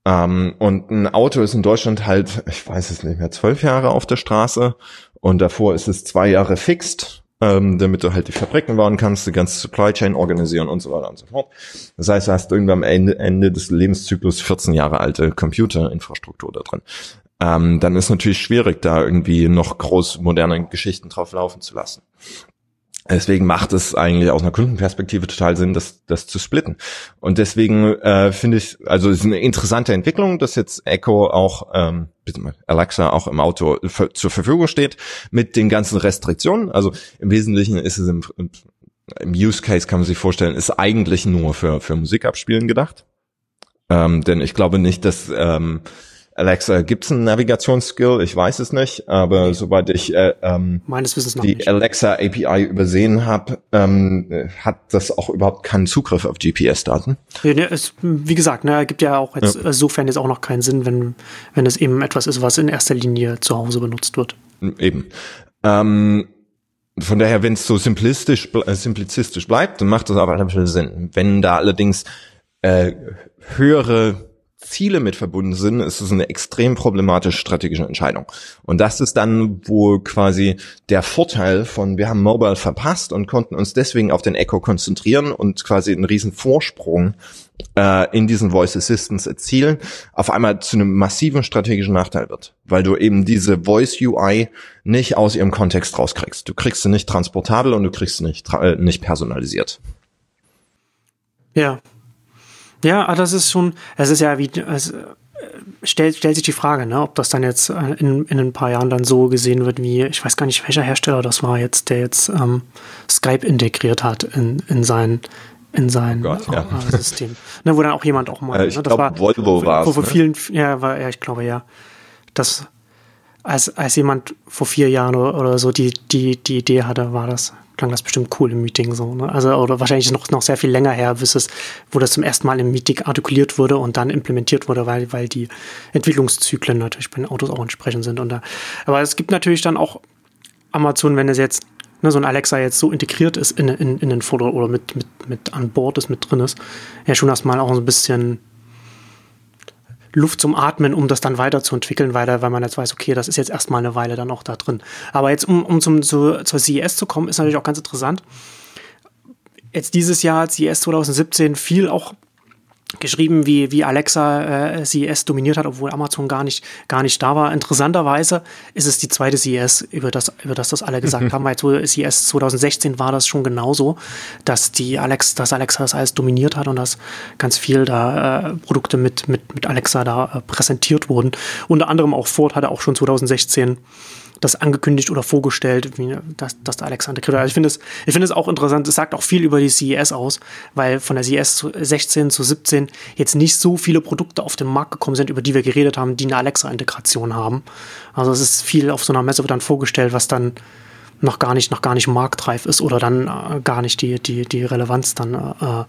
Ähm, und ein Auto ist in Deutschland halt, ich weiß es nicht mehr, zwölf Jahre auf der Straße und davor ist es zwei Jahre fixed ähm, damit du halt die Fabriken bauen kannst, die ganze Supply Chain organisieren und so weiter und so fort. Das heißt, du hast irgendwann am Ende, Ende des Lebenszyklus 14 Jahre alte Computerinfrastruktur da drin. Ähm, dann ist natürlich schwierig, da irgendwie noch groß moderne Geschichten drauf laufen zu lassen. Deswegen macht es eigentlich aus einer Kundenperspektive total Sinn, das, das zu splitten. Und deswegen äh, finde ich, also es ist eine interessante Entwicklung, dass jetzt Echo auch, ähm, Alexa auch im Auto zur Verfügung steht mit den ganzen Restriktionen. Also im Wesentlichen ist es im, im Use Case kann man sich vorstellen, ist eigentlich nur für, für Musikabspielen gedacht. Ähm, denn ich glaube nicht, dass ähm, Alexa, gibt's einen Navigationsskill? Ich weiß es nicht, aber nee. soweit ich äh, ähm, meines Wissens die nicht. Alexa API übersehen habe, ähm, hat das auch überhaupt keinen Zugriff auf GPS-Daten. Ne, wie gesagt, ne, gibt ja auch jetzt, ja. insofern jetzt auch noch keinen Sinn, wenn wenn es eben etwas ist, was in erster Linie zu Hause benutzt wird. Eben. Ähm, von daher, wenn es so simplistisch, äh, simplizistisch bleibt, dann macht das aber natürlich Sinn. Wenn da allerdings äh, höhere Ziele mit verbunden sind, ist es eine extrem problematische strategische Entscheidung. Und das ist dann, wo quasi der Vorteil von, wir haben Mobile verpasst und konnten uns deswegen auf den Echo konzentrieren und quasi einen riesen Vorsprung äh, in diesen Voice Assistants erzielen, auf einmal zu einem massiven strategischen Nachteil wird, weil du eben diese Voice UI nicht aus ihrem Kontext rauskriegst. Du kriegst sie nicht transportabel und du kriegst sie nicht, äh, nicht personalisiert. Ja, ja, ah, das ist schon, es ist ja wie, es äh, stellt, stellt sich die Frage, ne, ob das dann jetzt äh, in, in ein paar Jahren dann so gesehen wird, wie, ich weiß gar nicht, welcher Hersteller das war jetzt, der jetzt ähm, Skype integriert hat in, in sein, in sein oh Gott, ja. Äh, System. Ne, wo dann auch jemand auch mal, äh, ich ne, das glaub, war Volvo war vor, vor ne? vielen, ja, war, ja, ich glaube ja. Das, als, als jemand vor vier Jahren oder, oder so die, die, die Idee hatte, war das klang das bestimmt cool im Meeting so. Ne? Also, oder wahrscheinlich noch, noch sehr viel länger her, bis es, wo das zum ersten Mal im Meeting artikuliert wurde und dann implementiert wurde, weil, weil die Entwicklungszyklen natürlich bei den Autos auch entsprechend sind. Und da, aber es gibt natürlich dann auch Amazon, wenn es jetzt ne, so ein Alexa jetzt so integriert ist in, in, in den Foto oder mit, mit, mit an Bord ist, mit drin ist, ja schon erstmal auch so ein bisschen Luft zum Atmen, um das dann weiterzuentwickeln, weil, weil man jetzt weiß, okay, das ist jetzt erstmal eine Weile dann auch da drin. Aber jetzt, um, um zum, zu, zur CES zu kommen, ist natürlich auch ganz interessant. Jetzt dieses Jahr, CES 2017, viel auch geschrieben, wie, wie Alexa äh, CES dominiert hat, obwohl Amazon gar nicht, gar nicht da war. Interessanterweise ist es die zweite CES, über das, über das das alle gesagt haben, weil CES 2016 war das schon genauso, dass die Alex, dass Alexa das alles dominiert hat und dass ganz viel da äh, Produkte mit, mit, mit Alexa da äh, präsentiert wurden. Unter anderem auch Ford hatte auch schon 2016 das angekündigt oder vorgestellt, wie, dass, dass der Alexander Kritter. Also ich finde es, ich auch interessant. Es sagt auch viel über die CES aus, weil von der CES zu 16 zu 17 jetzt nicht so viele Produkte auf den Markt gekommen sind, über die wir geredet haben, die eine Alexa-Integration haben. Also es ist viel auf so einer Messe wird dann vorgestellt, was dann noch gar nicht, noch gar nicht marktreif ist oder dann äh, gar nicht die, die, die Relevanz dann äh, äh,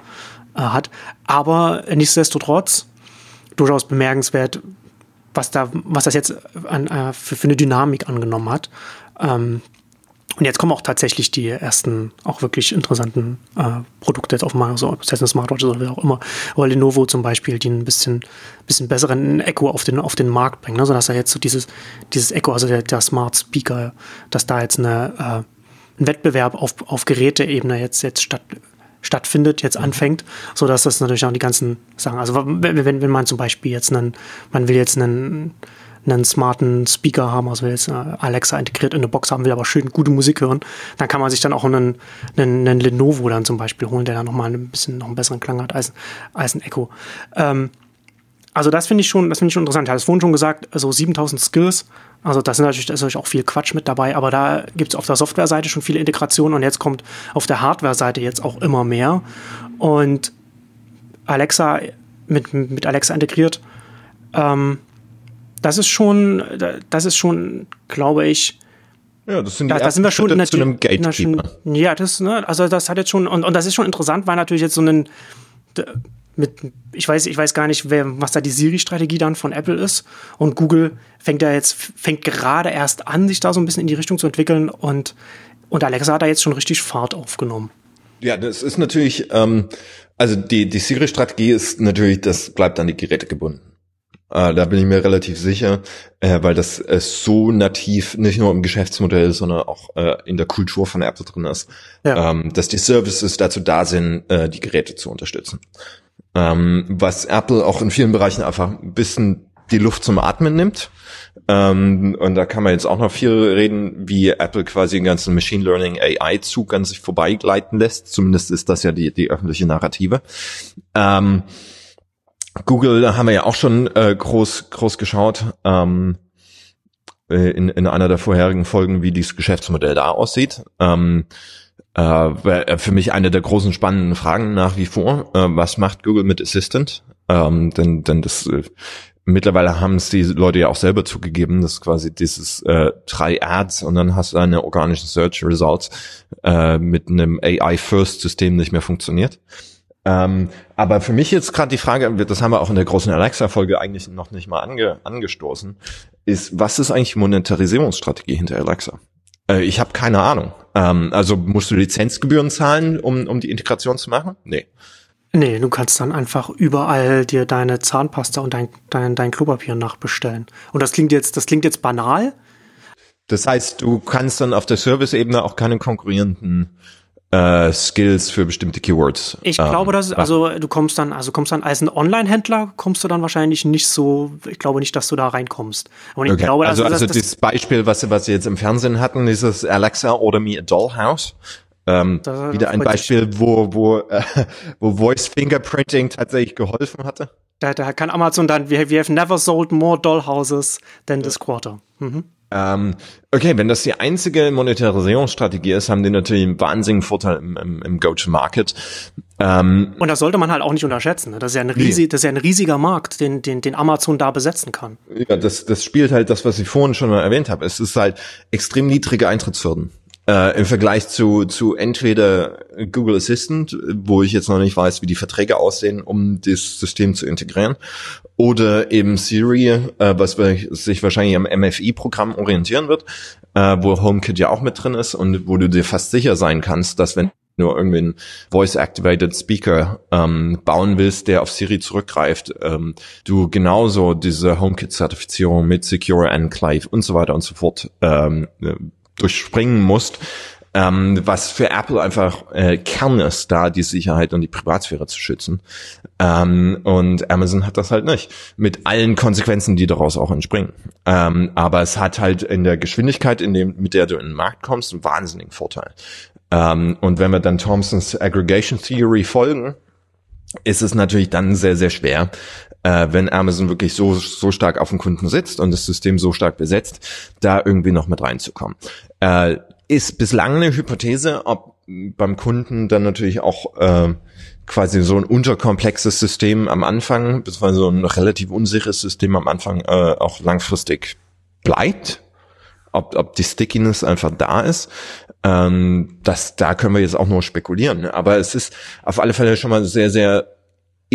hat. Aber nichtsdestotrotz durchaus bemerkenswert, was da, was das jetzt an, äh, für, für eine Dynamik angenommen hat. Ähm, und jetzt kommen auch tatsächlich die ersten, auch wirklich interessanten äh, Produkte jetzt auf dem Markt, so es jetzt eine Smartwatch oder wie auch immer. Oder Lenovo zum Beispiel, die ein bisschen, bisschen besseren Echo auf den, auf den Markt bringen, ne? sodass da jetzt so dieses, dieses Echo, also der, der Smart Speaker, dass da jetzt eine, äh, ein Wettbewerb auf, auf Geräteebene jetzt, jetzt statt, stattfindet, jetzt mhm. anfängt, so dass das natürlich auch die ganzen Sachen, also wenn, wenn, wenn man zum Beispiel jetzt einen, man will jetzt einen, einen smarten Speaker haben, also jetzt Alexa integriert in eine Box haben will, aber schön gute Musik hören, dann kann man sich dann auch einen, einen, einen Lenovo dann zum Beispiel holen, der dann nochmal ein bisschen noch einen besseren Klang hat als, als ein Echo. Ähm, also das finde ich schon, das finde ich schon interessant. Ich hatte es vorhin schon gesagt, so 7000 Skills. Also das sind natürlich, da ist natürlich auch viel Quatsch mit dabei, aber da gibt es auf der Softwareseite schon viele Integrationen und jetzt kommt auf der Hardware-Seite jetzt auch immer mehr. Und Alexa mit, mit Alexa integriert. Ähm, das ist schon, das ist schon, glaube ich, ja, das sind die da, da sind wir schon zu einem Gatekeeper. ja, das, ne, also das hat jetzt schon, und, und das ist schon interessant, weil natürlich jetzt so ein, mit, ich weiß, ich weiß gar nicht, wer, was da die Siri-Strategie dann von Apple ist. Und Google fängt da jetzt, fängt gerade erst an, sich da so ein bisschen in die Richtung zu entwickeln und, und Alexa hat da jetzt schon richtig Fahrt aufgenommen. Ja, das ist natürlich, ähm, also die, die Siri-Strategie ist natürlich, das bleibt an die Geräte gebunden. Äh, da bin ich mir relativ sicher, äh, weil das äh, so nativ nicht nur im Geschäftsmodell, sondern auch äh, in der Kultur von Apple drin ist, ja. ähm, dass die Services dazu da sind, äh, die Geräte zu unterstützen. Ähm, was Apple auch in vielen Bereichen einfach ein bisschen die Luft zum Atmen nimmt. Ähm, und da kann man jetzt auch noch viel reden, wie Apple quasi den ganzen Machine Learning AI-Zug an sich vorbeigleiten lässt. Zumindest ist das ja die, die öffentliche Narrative. Ähm, Google, da haben wir ja auch schon äh, groß, groß geschaut. Ähm, äh, in, in einer der vorherigen Folgen, wie dieses Geschäftsmodell da aussieht. Ähm, äh, für mich eine der großen spannenden Fragen nach wie vor. Äh, was macht Google mit Assistant? Ähm, denn, denn das äh, mittlerweile haben es die Leute ja auch selber zugegeben, dass quasi dieses äh, drei Ads und dann hast du eine organischen Search Results äh, mit einem AI-First-System nicht mehr funktioniert. Ähm, aber für mich jetzt gerade die Frage, das haben wir auch in der großen Alexa-Folge eigentlich noch nicht mal ange, angestoßen, ist, was ist eigentlich Monetarisierungsstrategie hinter Alexa? Äh, ich habe keine Ahnung. Ähm, also musst du Lizenzgebühren zahlen, um, um die Integration zu machen? Nee. Nee, du kannst dann einfach überall dir deine Zahnpasta und dein, dein, dein Klopapier nachbestellen. Und das klingt jetzt, das klingt jetzt banal. Das heißt, du kannst dann auf der Service-Ebene auch keine konkurrierenden äh, Skills für bestimmte Keywords. Ich ähm, glaube, dass also du kommst dann, also kommst dann als ein Online-Händler kommst du dann wahrscheinlich nicht so. Ich glaube nicht, dass du da reinkommst. Und ich okay. glaube, also, also das, das Beispiel, was, was sie jetzt im Fernsehen hatten, ist das Alexa Order Me a Dollhouse. Ähm, das, wieder ein Beispiel, wo, wo, äh, wo Voice Fingerprinting tatsächlich geholfen hatte. Da, da kann Amazon dann, we, we have never sold more dollhouses than this quarter. Mhm. Ähm, okay, wenn das die einzige Monetarisierungsstrategie ist, haben die natürlich einen wahnsinnigen Vorteil im, im, im Go-to-Market. Ähm, und das sollte man halt auch nicht unterschätzen. Ne? Das ist ja ein, riesig, das ist ja ein riesiger Markt, den, den, den Amazon da besetzen kann. Ja, das, das spielt halt das, was ich vorhin schon mal erwähnt habe. Es ist halt extrem niedrige Eintrittshürden. Äh, Im Vergleich zu, zu entweder Google Assistant, wo ich jetzt noch nicht weiß, wie die Verträge aussehen, um das System zu integrieren, oder eben Siri, äh, was sich wahrscheinlich am MFI-Programm orientieren wird, äh, wo HomeKit ja auch mit drin ist und wo du dir fast sicher sein kannst, dass wenn du irgendwie einen Voice-Activated Speaker ähm, bauen willst, der auf Siri zurückgreift, ähm, du genauso diese HomeKit-Zertifizierung mit Secure Enclave und so weiter und so fort ähm, durchspringen musst, ähm, was für Apple einfach äh, Kern ist, da die Sicherheit und die Privatsphäre zu schützen. Ähm, und Amazon hat das halt nicht, mit allen Konsequenzen, die daraus auch entspringen. Ähm, aber es hat halt in der Geschwindigkeit, in dem, mit der du in den Markt kommst, einen wahnsinnigen Vorteil. Ähm, und wenn wir dann Thompsons Aggregation Theory folgen, ist es natürlich dann sehr, sehr schwer, äh, wenn Amazon wirklich so, so stark auf den Kunden sitzt und das System so stark besetzt, da irgendwie noch mit reinzukommen. Äh, ist bislang eine Hypothese, ob beim Kunden dann natürlich auch äh, quasi so ein unterkomplexes System am Anfang, beziehungsweise so ein relativ unsicheres System am Anfang äh, auch langfristig bleibt, ob, ob die Stickiness einfach da ist. Ähm, das, da können wir jetzt auch nur spekulieren. Aber es ist auf alle Fälle schon mal sehr, sehr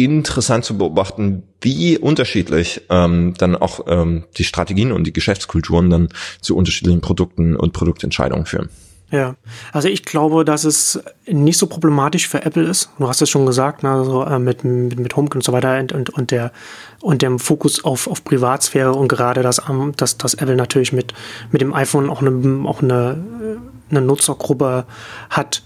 interessant zu beobachten, wie unterschiedlich ähm, dann auch ähm, die Strategien und die Geschäftskulturen dann zu unterschiedlichen Produkten und Produktentscheidungen führen. Ja, also ich glaube, dass es nicht so problematisch für Apple ist. Du hast es schon gesagt, ne, also äh, mit, mit, mit HomeKit und so weiter und, und, und, der, und dem Fokus auf, auf Privatsphäre und gerade das, dass, dass Apple natürlich mit, mit dem iPhone auch eine, auch eine, eine Nutzergruppe hat,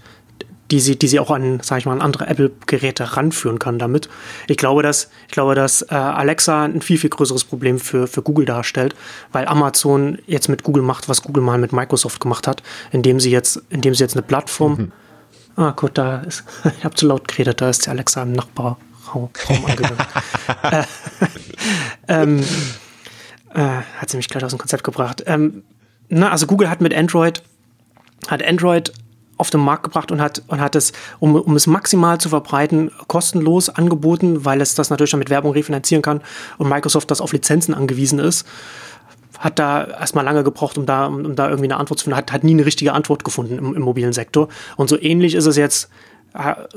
die sie, die sie auch an, sag ich mal, an andere Apple-Geräte ranführen kann damit. Ich glaube, dass, ich glaube, dass äh, Alexa ein viel, viel größeres Problem für, für Google darstellt, weil Amazon jetzt mit Google macht, was Google mal mit Microsoft gemacht hat, indem sie jetzt, indem sie jetzt eine Plattform. Mhm. Ah, gut, da ist, ich habe zu laut geredet, da ist die Alexa im Nachbarraum angegangen. äh, ähm, äh, hat sie mich gleich aus dem Konzept gebracht. Ähm, na, also Google hat mit Android, hat Android auf den Markt gebracht und hat, und hat es, um, um es maximal zu verbreiten, kostenlos angeboten, weil es das natürlich schon mit Werbung refinanzieren kann und Microsoft das auf Lizenzen angewiesen ist. Hat da erstmal lange gebraucht, um da, um, um da irgendwie eine Antwort zu finden, hat, hat nie eine richtige Antwort gefunden im, im mobilen Sektor. Und so ähnlich ist es jetzt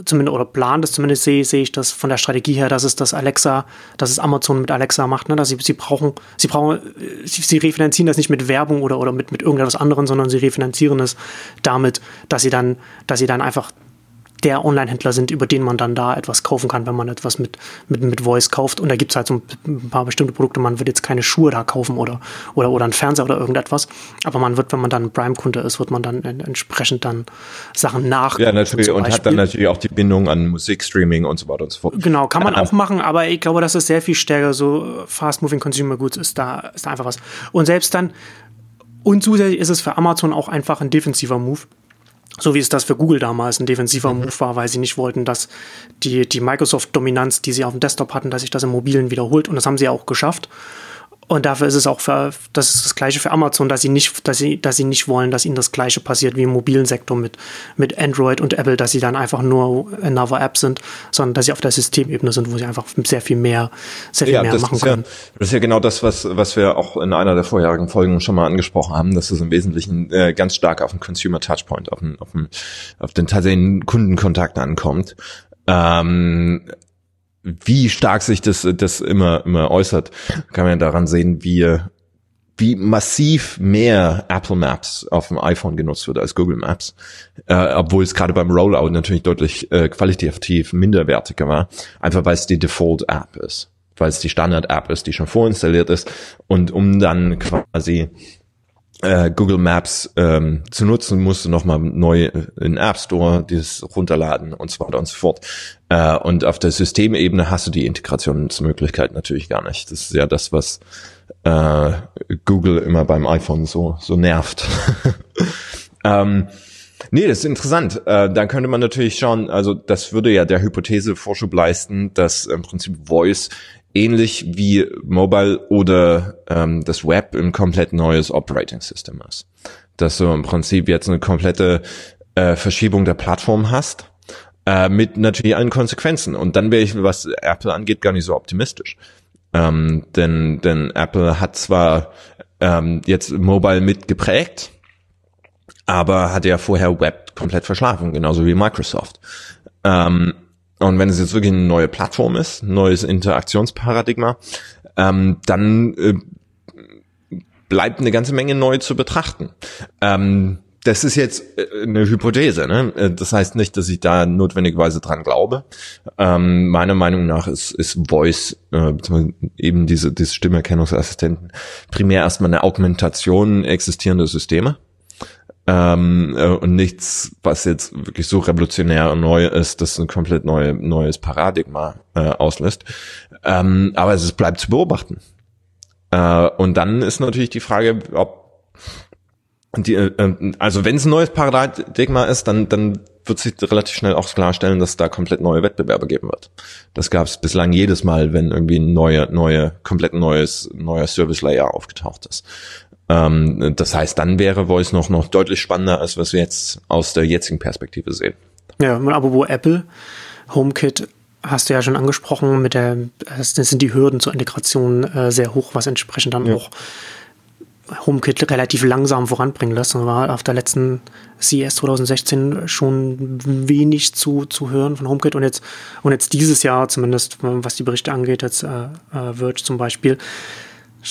zumindest oder plant es zumindest sehe, sehe ich das von der Strategie her, dass es das Alexa, dass es Amazon mit Alexa macht, ne? dass sie, sie brauchen, sie brauchen, sie, sie refinanzieren das nicht mit Werbung oder, oder mit, mit irgendetwas anderem, sondern sie refinanzieren es damit, dass sie dann, dass sie dann einfach der Online-Händler sind, über den man dann da etwas kaufen kann, wenn man etwas mit, mit, mit Voice kauft. Und da gibt es halt so ein paar bestimmte Produkte. Man wird jetzt keine Schuhe da kaufen oder, oder, oder einen Fernseher oder irgendetwas. Aber man wird, wenn man dann Prime-Kunde ist, wird man dann entsprechend dann Sachen nach. Ja, natürlich. Und hat dann natürlich auch die Bindung an Musikstreaming und so weiter und so fort. Genau, kann man auch machen. Aber ich glaube, dass es sehr viel stärker so Fast-Moving Consumer Goods ist da, ist da einfach was. Und selbst dann, und zusätzlich ist es für Amazon auch einfach ein defensiver Move so wie es das für Google damals ein defensiver mhm. Move war, weil sie nicht wollten, dass die, die Microsoft-Dominanz, die sie auf dem Desktop hatten, dass sich das im Mobilen wiederholt. Und das haben sie auch geschafft. Und dafür ist es auch für, das ist das Gleiche für Amazon, dass sie nicht, dass sie, dass sie nicht wollen, dass ihnen das Gleiche passiert wie im mobilen Sektor mit, mit Android und Apple, dass sie dann einfach nur another App sind, sondern dass sie auf der Systemebene sind, wo sie einfach sehr viel mehr, sehr viel ja, mehr machen können. Ja, das ist ja genau das, was, was wir auch in einer der vorherigen Folgen schon mal angesprochen haben, dass es im Wesentlichen äh, ganz stark auf den Consumer Touchpoint, auf den, auf den, auf den tatsächlichen Kundenkontakt ankommt. Ähm, wie stark sich das, das immer, immer äußert, kann man daran sehen, wie, wie massiv mehr Apple Maps auf dem iPhone genutzt wird als Google Maps, äh, obwohl es gerade beim Rollout natürlich deutlich äh, qualitativ minderwertiger war, einfach weil es die Default App ist, weil es die Standard App ist, die schon vorinstalliert ist. Und um dann quasi äh, Google Maps ähm, zu nutzen, musst du nochmal neu in App Store dieses runterladen und so weiter und so fort. Äh, und auf der Systemebene hast du die Integrationsmöglichkeit natürlich gar nicht. Das ist ja das, was äh, Google immer beim iPhone so, so nervt. ähm, Nee, das ist interessant. Äh, da könnte man natürlich schauen, also das würde ja der Hypothese Vorschub leisten, dass im Prinzip Voice ähnlich wie Mobile oder ähm, das Web ein komplett neues Operating System ist. Dass du im Prinzip jetzt eine komplette äh, Verschiebung der Plattform hast, äh, mit natürlich allen Konsequenzen. Und dann wäre ich, was Apple angeht, gar nicht so optimistisch. Ähm, denn, denn Apple hat zwar ähm, jetzt Mobile mitgeprägt, aber hat ja vorher Web komplett verschlafen, genauso wie Microsoft. Ähm, und wenn es jetzt wirklich eine neue Plattform ist, neues Interaktionsparadigma, ähm, dann äh, bleibt eine ganze Menge neu zu betrachten. Ähm, das ist jetzt äh, eine Hypothese. Ne? Äh, das heißt nicht, dass ich da notwendigerweise dran glaube. Ähm, meiner Meinung nach ist, ist Voice, äh, eben diese, diese Stimmerkennungsassistenten, primär erstmal eine Augmentation existierender Systeme ähm, äh, und nichts, was jetzt wirklich so revolutionär und neu ist, dass ein komplett neue, neues Paradigma äh, auslöst. Ähm, aber es bleibt zu beobachten. Äh, und dann ist natürlich die Frage, ob die, äh, also wenn es ein neues Paradigma ist, dann, dann wird sich relativ schnell auch klarstellen, dass da komplett neue Wettbewerbe geben wird. Das gab es bislang jedes Mal, wenn irgendwie ein neue, neue, komplett neues, neuer Service Layer aufgetaucht ist. Ähm, das heißt, dann wäre Voice noch, noch deutlich spannender, als was wir jetzt aus der jetzigen Perspektive sehen. Ja, aber wo Apple, HomeKit hast du ja schon angesprochen, mit der, sind die Hürden zur Integration äh, sehr hoch, was entsprechend dann ja. auch HomeKit relativ langsam voranbringen lässt. Und war auf der letzten CES 2016 schon wenig zu, zu hören von HomeKit und jetzt, und jetzt dieses Jahr zumindest, was die Berichte angeht, jetzt äh, äh, Verge zum Beispiel,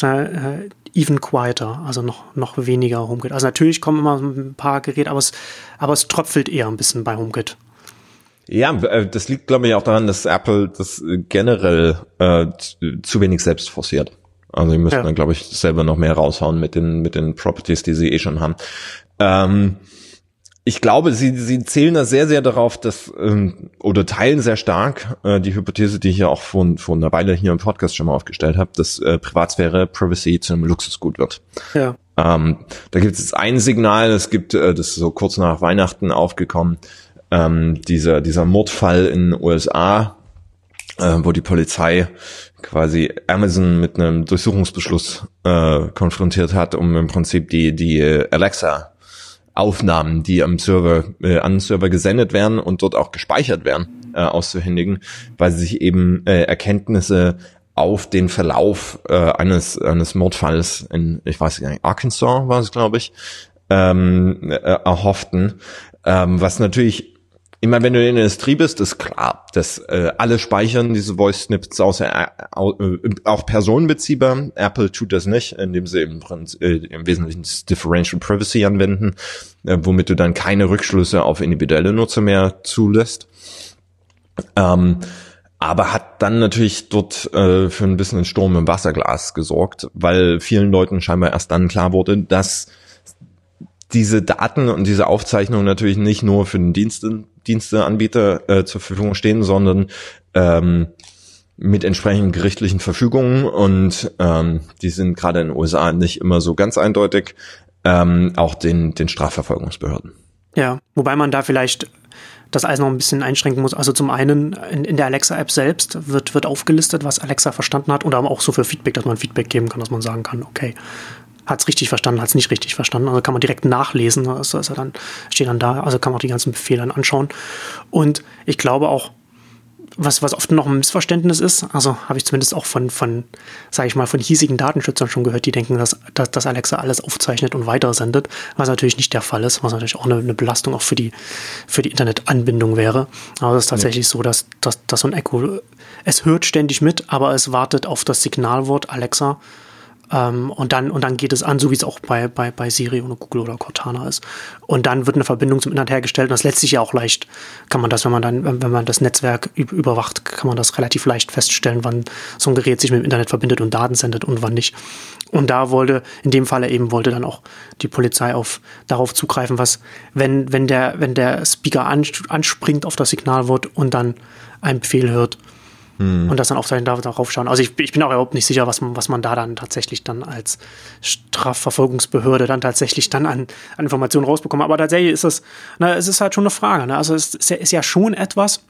äh, even quieter, also noch, noch weniger HomeKit. Also natürlich kommen immer ein paar Geräte, aber es, aber es tröpfelt eher ein bisschen bei HomeKit. Ja, äh, das liegt, glaube ich, auch daran, dass Apple das generell äh, zu wenig selbst forciert. Also die müssen ja. dann, glaube ich, selber noch mehr raushauen mit den, mit den Properties, die sie eh schon haben. Ähm, ich glaube, sie, sie zählen da sehr, sehr darauf, dass, ähm, oder teilen sehr stark äh, die Hypothese, die ich ja auch vor, vor einer Weile hier im Podcast schon mal aufgestellt habe, dass äh, Privatsphäre, Privacy zu einem Luxusgut wird. Ja. Ähm, da gibt es ein Signal, es gibt, äh, das ist so kurz nach Weihnachten aufgekommen, ähm, dieser, dieser Mordfall in den USA, äh, wo die Polizei quasi Amazon mit einem Durchsuchungsbeschluss äh, konfrontiert hat, um im Prinzip die, die Alexa Aufnahmen, die am Server, äh, an den Server gesendet werden und dort auch gespeichert werden, äh, auszuhändigen, weil sie sich eben äh, Erkenntnisse auf den Verlauf äh, eines eines Mordfalls in ich weiß gar nicht Arkansas war es glaube ich ähm, äh, erhofften. Ähm, was natürlich immer wenn du in der Industrie bist, ist klar, dass äh, alle speichern diese Voice Snippets außer äh, äh, auch personenbeziehbar. Apple tut das nicht, indem sie im, äh, im Wesentlichen das Differential Privacy anwenden, äh, womit du dann keine Rückschlüsse auf individuelle Nutzer mehr zulässt. Ähm, aber hat dann natürlich dort äh, für ein bisschen Sturm im Wasserglas gesorgt, weil vielen Leuten scheinbar erst dann klar wurde, dass diese Daten und diese Aufzeichnungen natürlich nicht nur für den Dienste, Diensteanbieter äh, zur Verfügung stehen, sondern ähm, mit entsprechenden gerichtlichen Verfügungen und ähm, die sind gerade in den USA nicht immer so ganz eindeutig, ähm, auch den, den Strafverfolgungsbehörden. Ja, wobei man da vielleicht das alles noch ein bisschen einschränken muss. Also zum einen in, in der Alexa-App selbst wird, wird aufgelistet, was Alexa verstanden hat oder auch so für Feedback, dass man Feedback geben kann, dass man sagen kann, okay, hat es richtig verstanden, hat es nicht richtig verstanden. Also kann man direkt nachlesen. Also ist er dann, steht dann da, also kann man auch die ganzen Befehle dann anschauen. Und ich glaube auch, was, was oft noch ein Missverständnis ist, also habe ich zumindest auch von, von sage ich mal, von hiesigen Datenschützern schon gehört, die denken, dass, dass, dass Alexa alles aufzeichnet und weitersendet, was natürlich nicht der Fall ist, was natürlich auch eine, eine Belastung auch für die, für die Internetanbindung wäre. Aber es ist tatsächlich ja. so, dass, dass, dass so ein Echo, es hört ständig mit, aber es wartet auf das Signalwort Alexa ähm, und, dann, und dann geht es an, so wie es auch bei, bei, bei Siri oder Google oder Cortana ist. Und dann wird eine Verbindung zum Internet hergestellt und das lässt sich ja auch leicht, kann man das, wenn man dann, wenn man das Netzwerk überwacht, kann man das relativ leicht feststellen, wann so ein Gerät sich mit dem Internet verbindet und Daten sendet und wann nicht. Und da wollte, in dem Falle eben wollte dann auch die Polizei auf, darauf zugreifen, was, wenn, wenn der, wenn der Speaker anspringt auf das Signalwort und dann einen Befehl hört, hm. und das dann auch darauf schauen. Also ich, ich, bin auch überhaupt nicht sicher, was man, was man da dann tatsächlich dann als Strafverfolgungsbehörde dann tatsächlich dann an, an Informationen rausbekommt. Aber tatsächlich ist es, na, es ist halt schon eine Frage. Ne? Also es ist ja, ist ja schon etwas,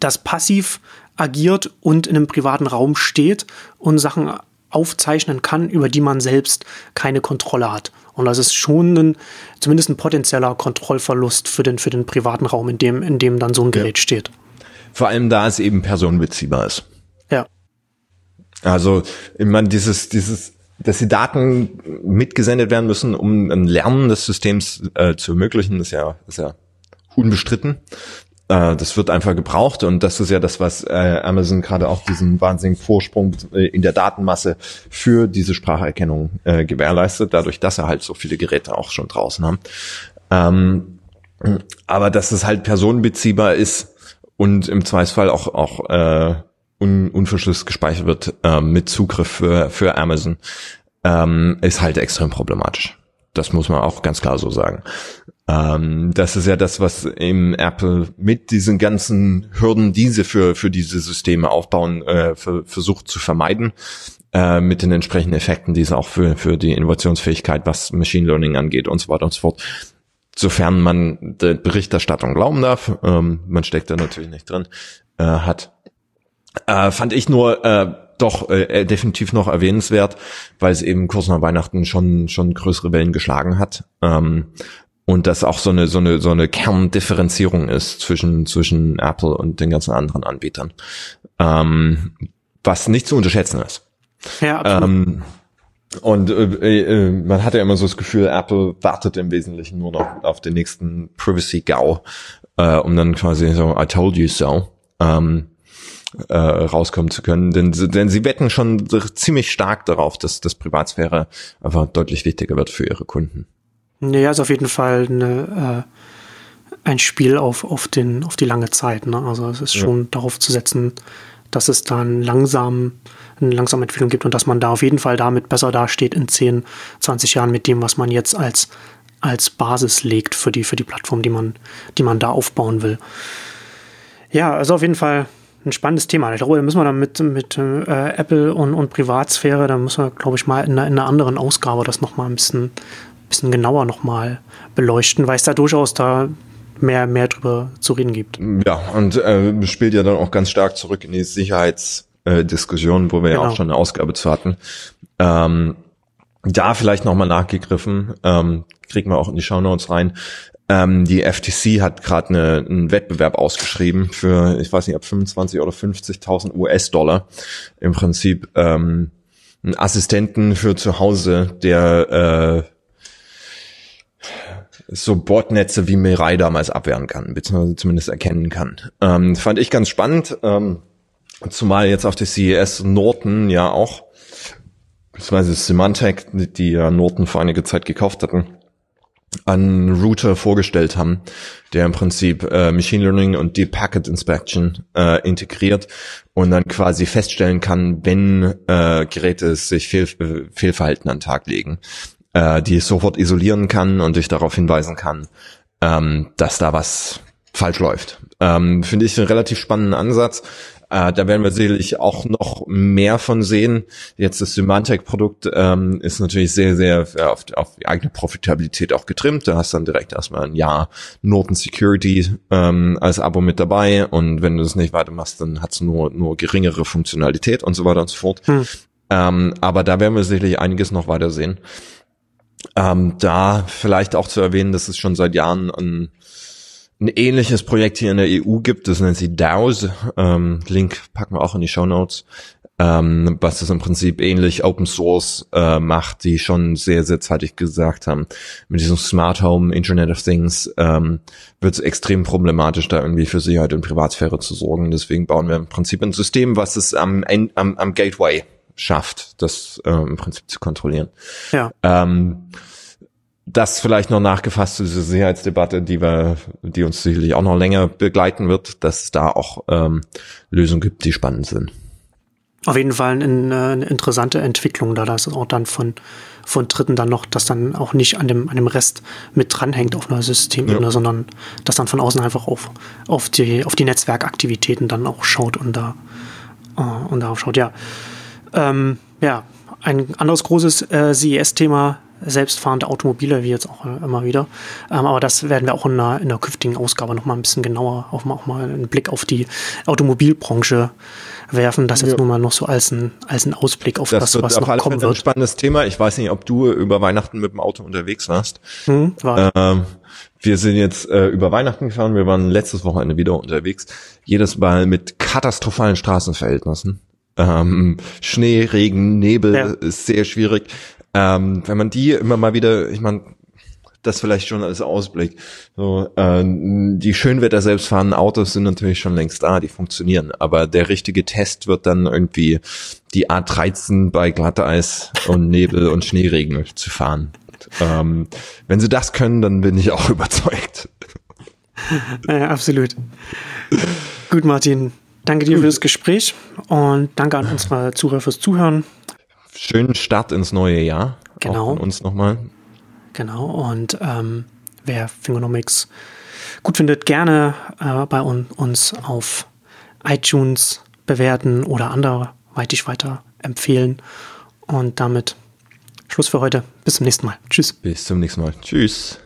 das passiv agiert und in einem privaten Raum steht und Sachen aufzeichnen kann, über die man selbst keine Kontrolle hat. Und das ist schon ein, zumindest ein potenzieller Kontrollverlust für den, für den privaten Raum, in dem, in dem dann so ein Gerät ja. steht. Vor allem da es eben personenbeziehbar ist. Ja. Also, ich meine, dieses, dieses, dass die Daten mitgesendet werden müssen, um ein Lernen des Systems äh, zu ermöglichen, ist ja, ist ja unbestritten. Äh, das wird einfach gebraucht und das ist ja das, was äh, Amazon gerade auch diesen wahnsinnigen Vorsprung äh, in der Datenmasse für diese Spracherkennung äh, gewährleistet, dadurch, dass er halt so viele Geräte auch schon draußen haben. Ähm, aber dass es halt personenbeziehbar ist, und im Zweifelsfall auch, auch äh, un, unverschlüsselt gespeichert wird äh, mit Zugriff für, für Amazon, ähm, ist halt extrem problematisch. Das muss man auch ganz klar so sagen. Ähm, das ist ja das, was im Apple mit diesen ganzen Hürden, die sie für, für diese Systeme aufbauen, äh, für, versucht zu vermeiden, äh, mit den entsprechenden Effekten, die es auch für, für die Innovationsfähigkeit, was Machine Learning angeht und so weiter und so fort, sofern man der Berichterstattung glauben darf, ähm, man steckt da natürlich nicht drin, äh, hat. Äh, fand ich nur äh, doch äh, äh, definitiv noch erwähnenswert, weil es eben kurz nach Weihnachten schon schon größere Wellen geschlagen hat. Ähm, und das auch so eine so eine so eine Kerndifferenzierung ist zwischen zwischen Apple und den ganzen anderen Anbietern, ähm, was nicht zu unterschätzen ist. Ja, absolut. Ähm, und äh, äh, man hat ja immer so das Gefühl, Apple wartet im Wesentlichen nur noch auf den nächsten Privacy-GAU, äh, um dann quasi so I told you so ähm, äh, rauskommen zu können. Denn, denn sie wetten schon ziemlich stark darauf, dass das Privatsphäre einfach deutlich wichtiger wird für ihre Kunden. Ja, ist auf jeden Fall eine, äh, ein Spiel auf, auf, den, auf die lange Zeit. Ne? Also es ist schon ja. darauf zu setzen, dass es dann langsam eine langsame Entwicklung gibt und dass man da auf jeden Fall damit besser dasteht in 10, 20 Jahren mit dem, was man jetzt als, als Basis legt für die, für die Plattform, die man, die man da aufbauen will. Ja, also auf jeden Fall ein spannendes Thema. Ich glaube, da müssen wir dann mit, mit äh, Apple und, und Privatsphäre, da müssen wir, glaube ich, mal in einer, in einer anderen Ausgabe das nochmal ein bisschen, bisschen genauer nochmal beleuchten, weil es da durchaus da mehr, mehr drüber zu reden gibt. Ja, und äh, spielt ja dann auch ganz stark zurück in die Sicherheits- äh, Diskussion, wo wir genau. ja auch schon eine Ausgabe zu hatten. Ähm, da vielleicht nochmal nachgegriffen, ähm, kriegen wir auch in die Shownotes rein. Ähm, die FTC hat gerade eine, einen Wettbewerb ausgeschrieben für, ich weiß nicht, ab 25 oder 50.000 US-Dollar. Im Prinzip ähm, einen Assistenten für zu Hause, der äh, so Botnetze wie Mirai damals abwehren kann, beziehungsweise zumindest erkennen kann. Ähm, fand ich ganz spannend, ähm, zumal jetzt auf der CES Norton ja auch, beziehungsweise Symantec, die ja Norton vor einiger Zeit gekauft hatten, einen Router vorgestellt haben, der im Prinzip äh, Machine Learning und Deep Packet Inspection äh, integriert und dann quasi feststellen kann, wenn äh, Geräte sich Fehl, Fehlverhalten an den Tag legen, äh, die sofort isolieren kann und dich darauf hinweisen kann, ähm, dass da was falsch läuft. Ähm, Finde ich einen relativ spannenden Ansatz. Äh, da werden wir sicherlich auch noch mehr von sehen. Jetzt das Symantec-Produkt ähm, ist natürlich sehr, sehr auf, auf die eigene Profitabilität auch getrimmt. Da hast dann direkt erstmal ein Jahr Norton Security ähm, als Abo mit dabei und wenn du das nicht weitermachst, dann hat's nur, nur geringere Funktionalität und so weiter und so fort. Hm. Ähm, aber da werden wir sicherlich einiges noch weiter sehen. Ähm, da vielleicht auch zu erwähnen, dass es schon seit Jahren ein ein ähnliches Projekt hier in der EU gibt, das nennt sich DAOs. Ähm, Link packen wir auch in die Show Notes. Ähm, was das im Prinzip ähnlich Open Source äh, macht, die schon sehr, sehr zeitig gesagt haben, mit diesem Smart Home, Internet of Things, ähm, wird es extrem problematisch, da irgendwie für Sicherheit und Privatsphäre zu sorgen. Deswegen bauen wir im Prinzip ein System, was es am, am, am Gateway schafft, das äh, im Prinzip zu kontrollieren. Ja. Ähm, das vielleicht noch nachgefasst zu dieser Sicherheitsdebatte, die wir, die uns sicherlich auch noch länger begleiten wird, dass es da auch ähm, Lösungen gibt, die spannend sind. Auf jeden Fall eine, eine interessante Entwicklung, da das auch dann von, von Dritten dann noch, das dann auch nicht an dem, an dem Rest mit dranhängt auf einer Systemebene, ja. sondern das dann von außen einfach auf, auf die, auf die Netzwerkaktivitäten dann auch schaut und da, uh, und darauf schaut, ja. Ähm, ja, ein anderes großes äh, CES-Thema selbstfahrende Automobile, wie jetzt auch äh, immer wieder. Ähm, aber das werden wir auch in der, in der künftigen Ausgabe noch mal ein bisschen genauer, auch mal, auch mal einen Blick auf die Automobilbranche werfen. Das jetzt ja. nur mal noch so als ein, als ein Ausblick auf das, das was noch kommen wird. Das ist ein spannendes Thema. Ich weiß nicht, ob du über Weihnachten mit dem Auto unterwegs warst. Hm, war ähm, wir sind jetzt äh, über Weihnachten gefahren. Wir waren letztes Wochenende wieder unterwegs. Jedes Mal mit katastrophalen Straßenverhältnissen. Ähm, Schnee, Regen, Nebel ja. ist sehr schwierig. Ähm, wenn man die immer mal wieder, ich meine, das vielleicht schon als Ausblick. So, äh, die Schönwetter selbstfahrenden Autos sind natürlich schon längst da, die funktionieren. Aber der richtige Test wird dann irgendwie die A13 bei Glatteis und Nebel und Schneeregen zu fahren. Ähm, wenn sie das können, dann bin ich auch überzeugt. Ja, absolut. Gut, Martin. Danke dir für das Gespräch und danke an unsere Zuhörer fürs Zuhören schönen Start ins neue Jahr. Genau. Auch uns nochmal. Genau. Und ähm, wer Fingonomics gut findet, gerne äh, bei un uns auf iTunes bewerten oder anderweitig weiter empfehlen. Und damit Schluss für heute. Bis zum nächsten Mal. Tschüss. Bis zum nächsten Mal. Tschüss.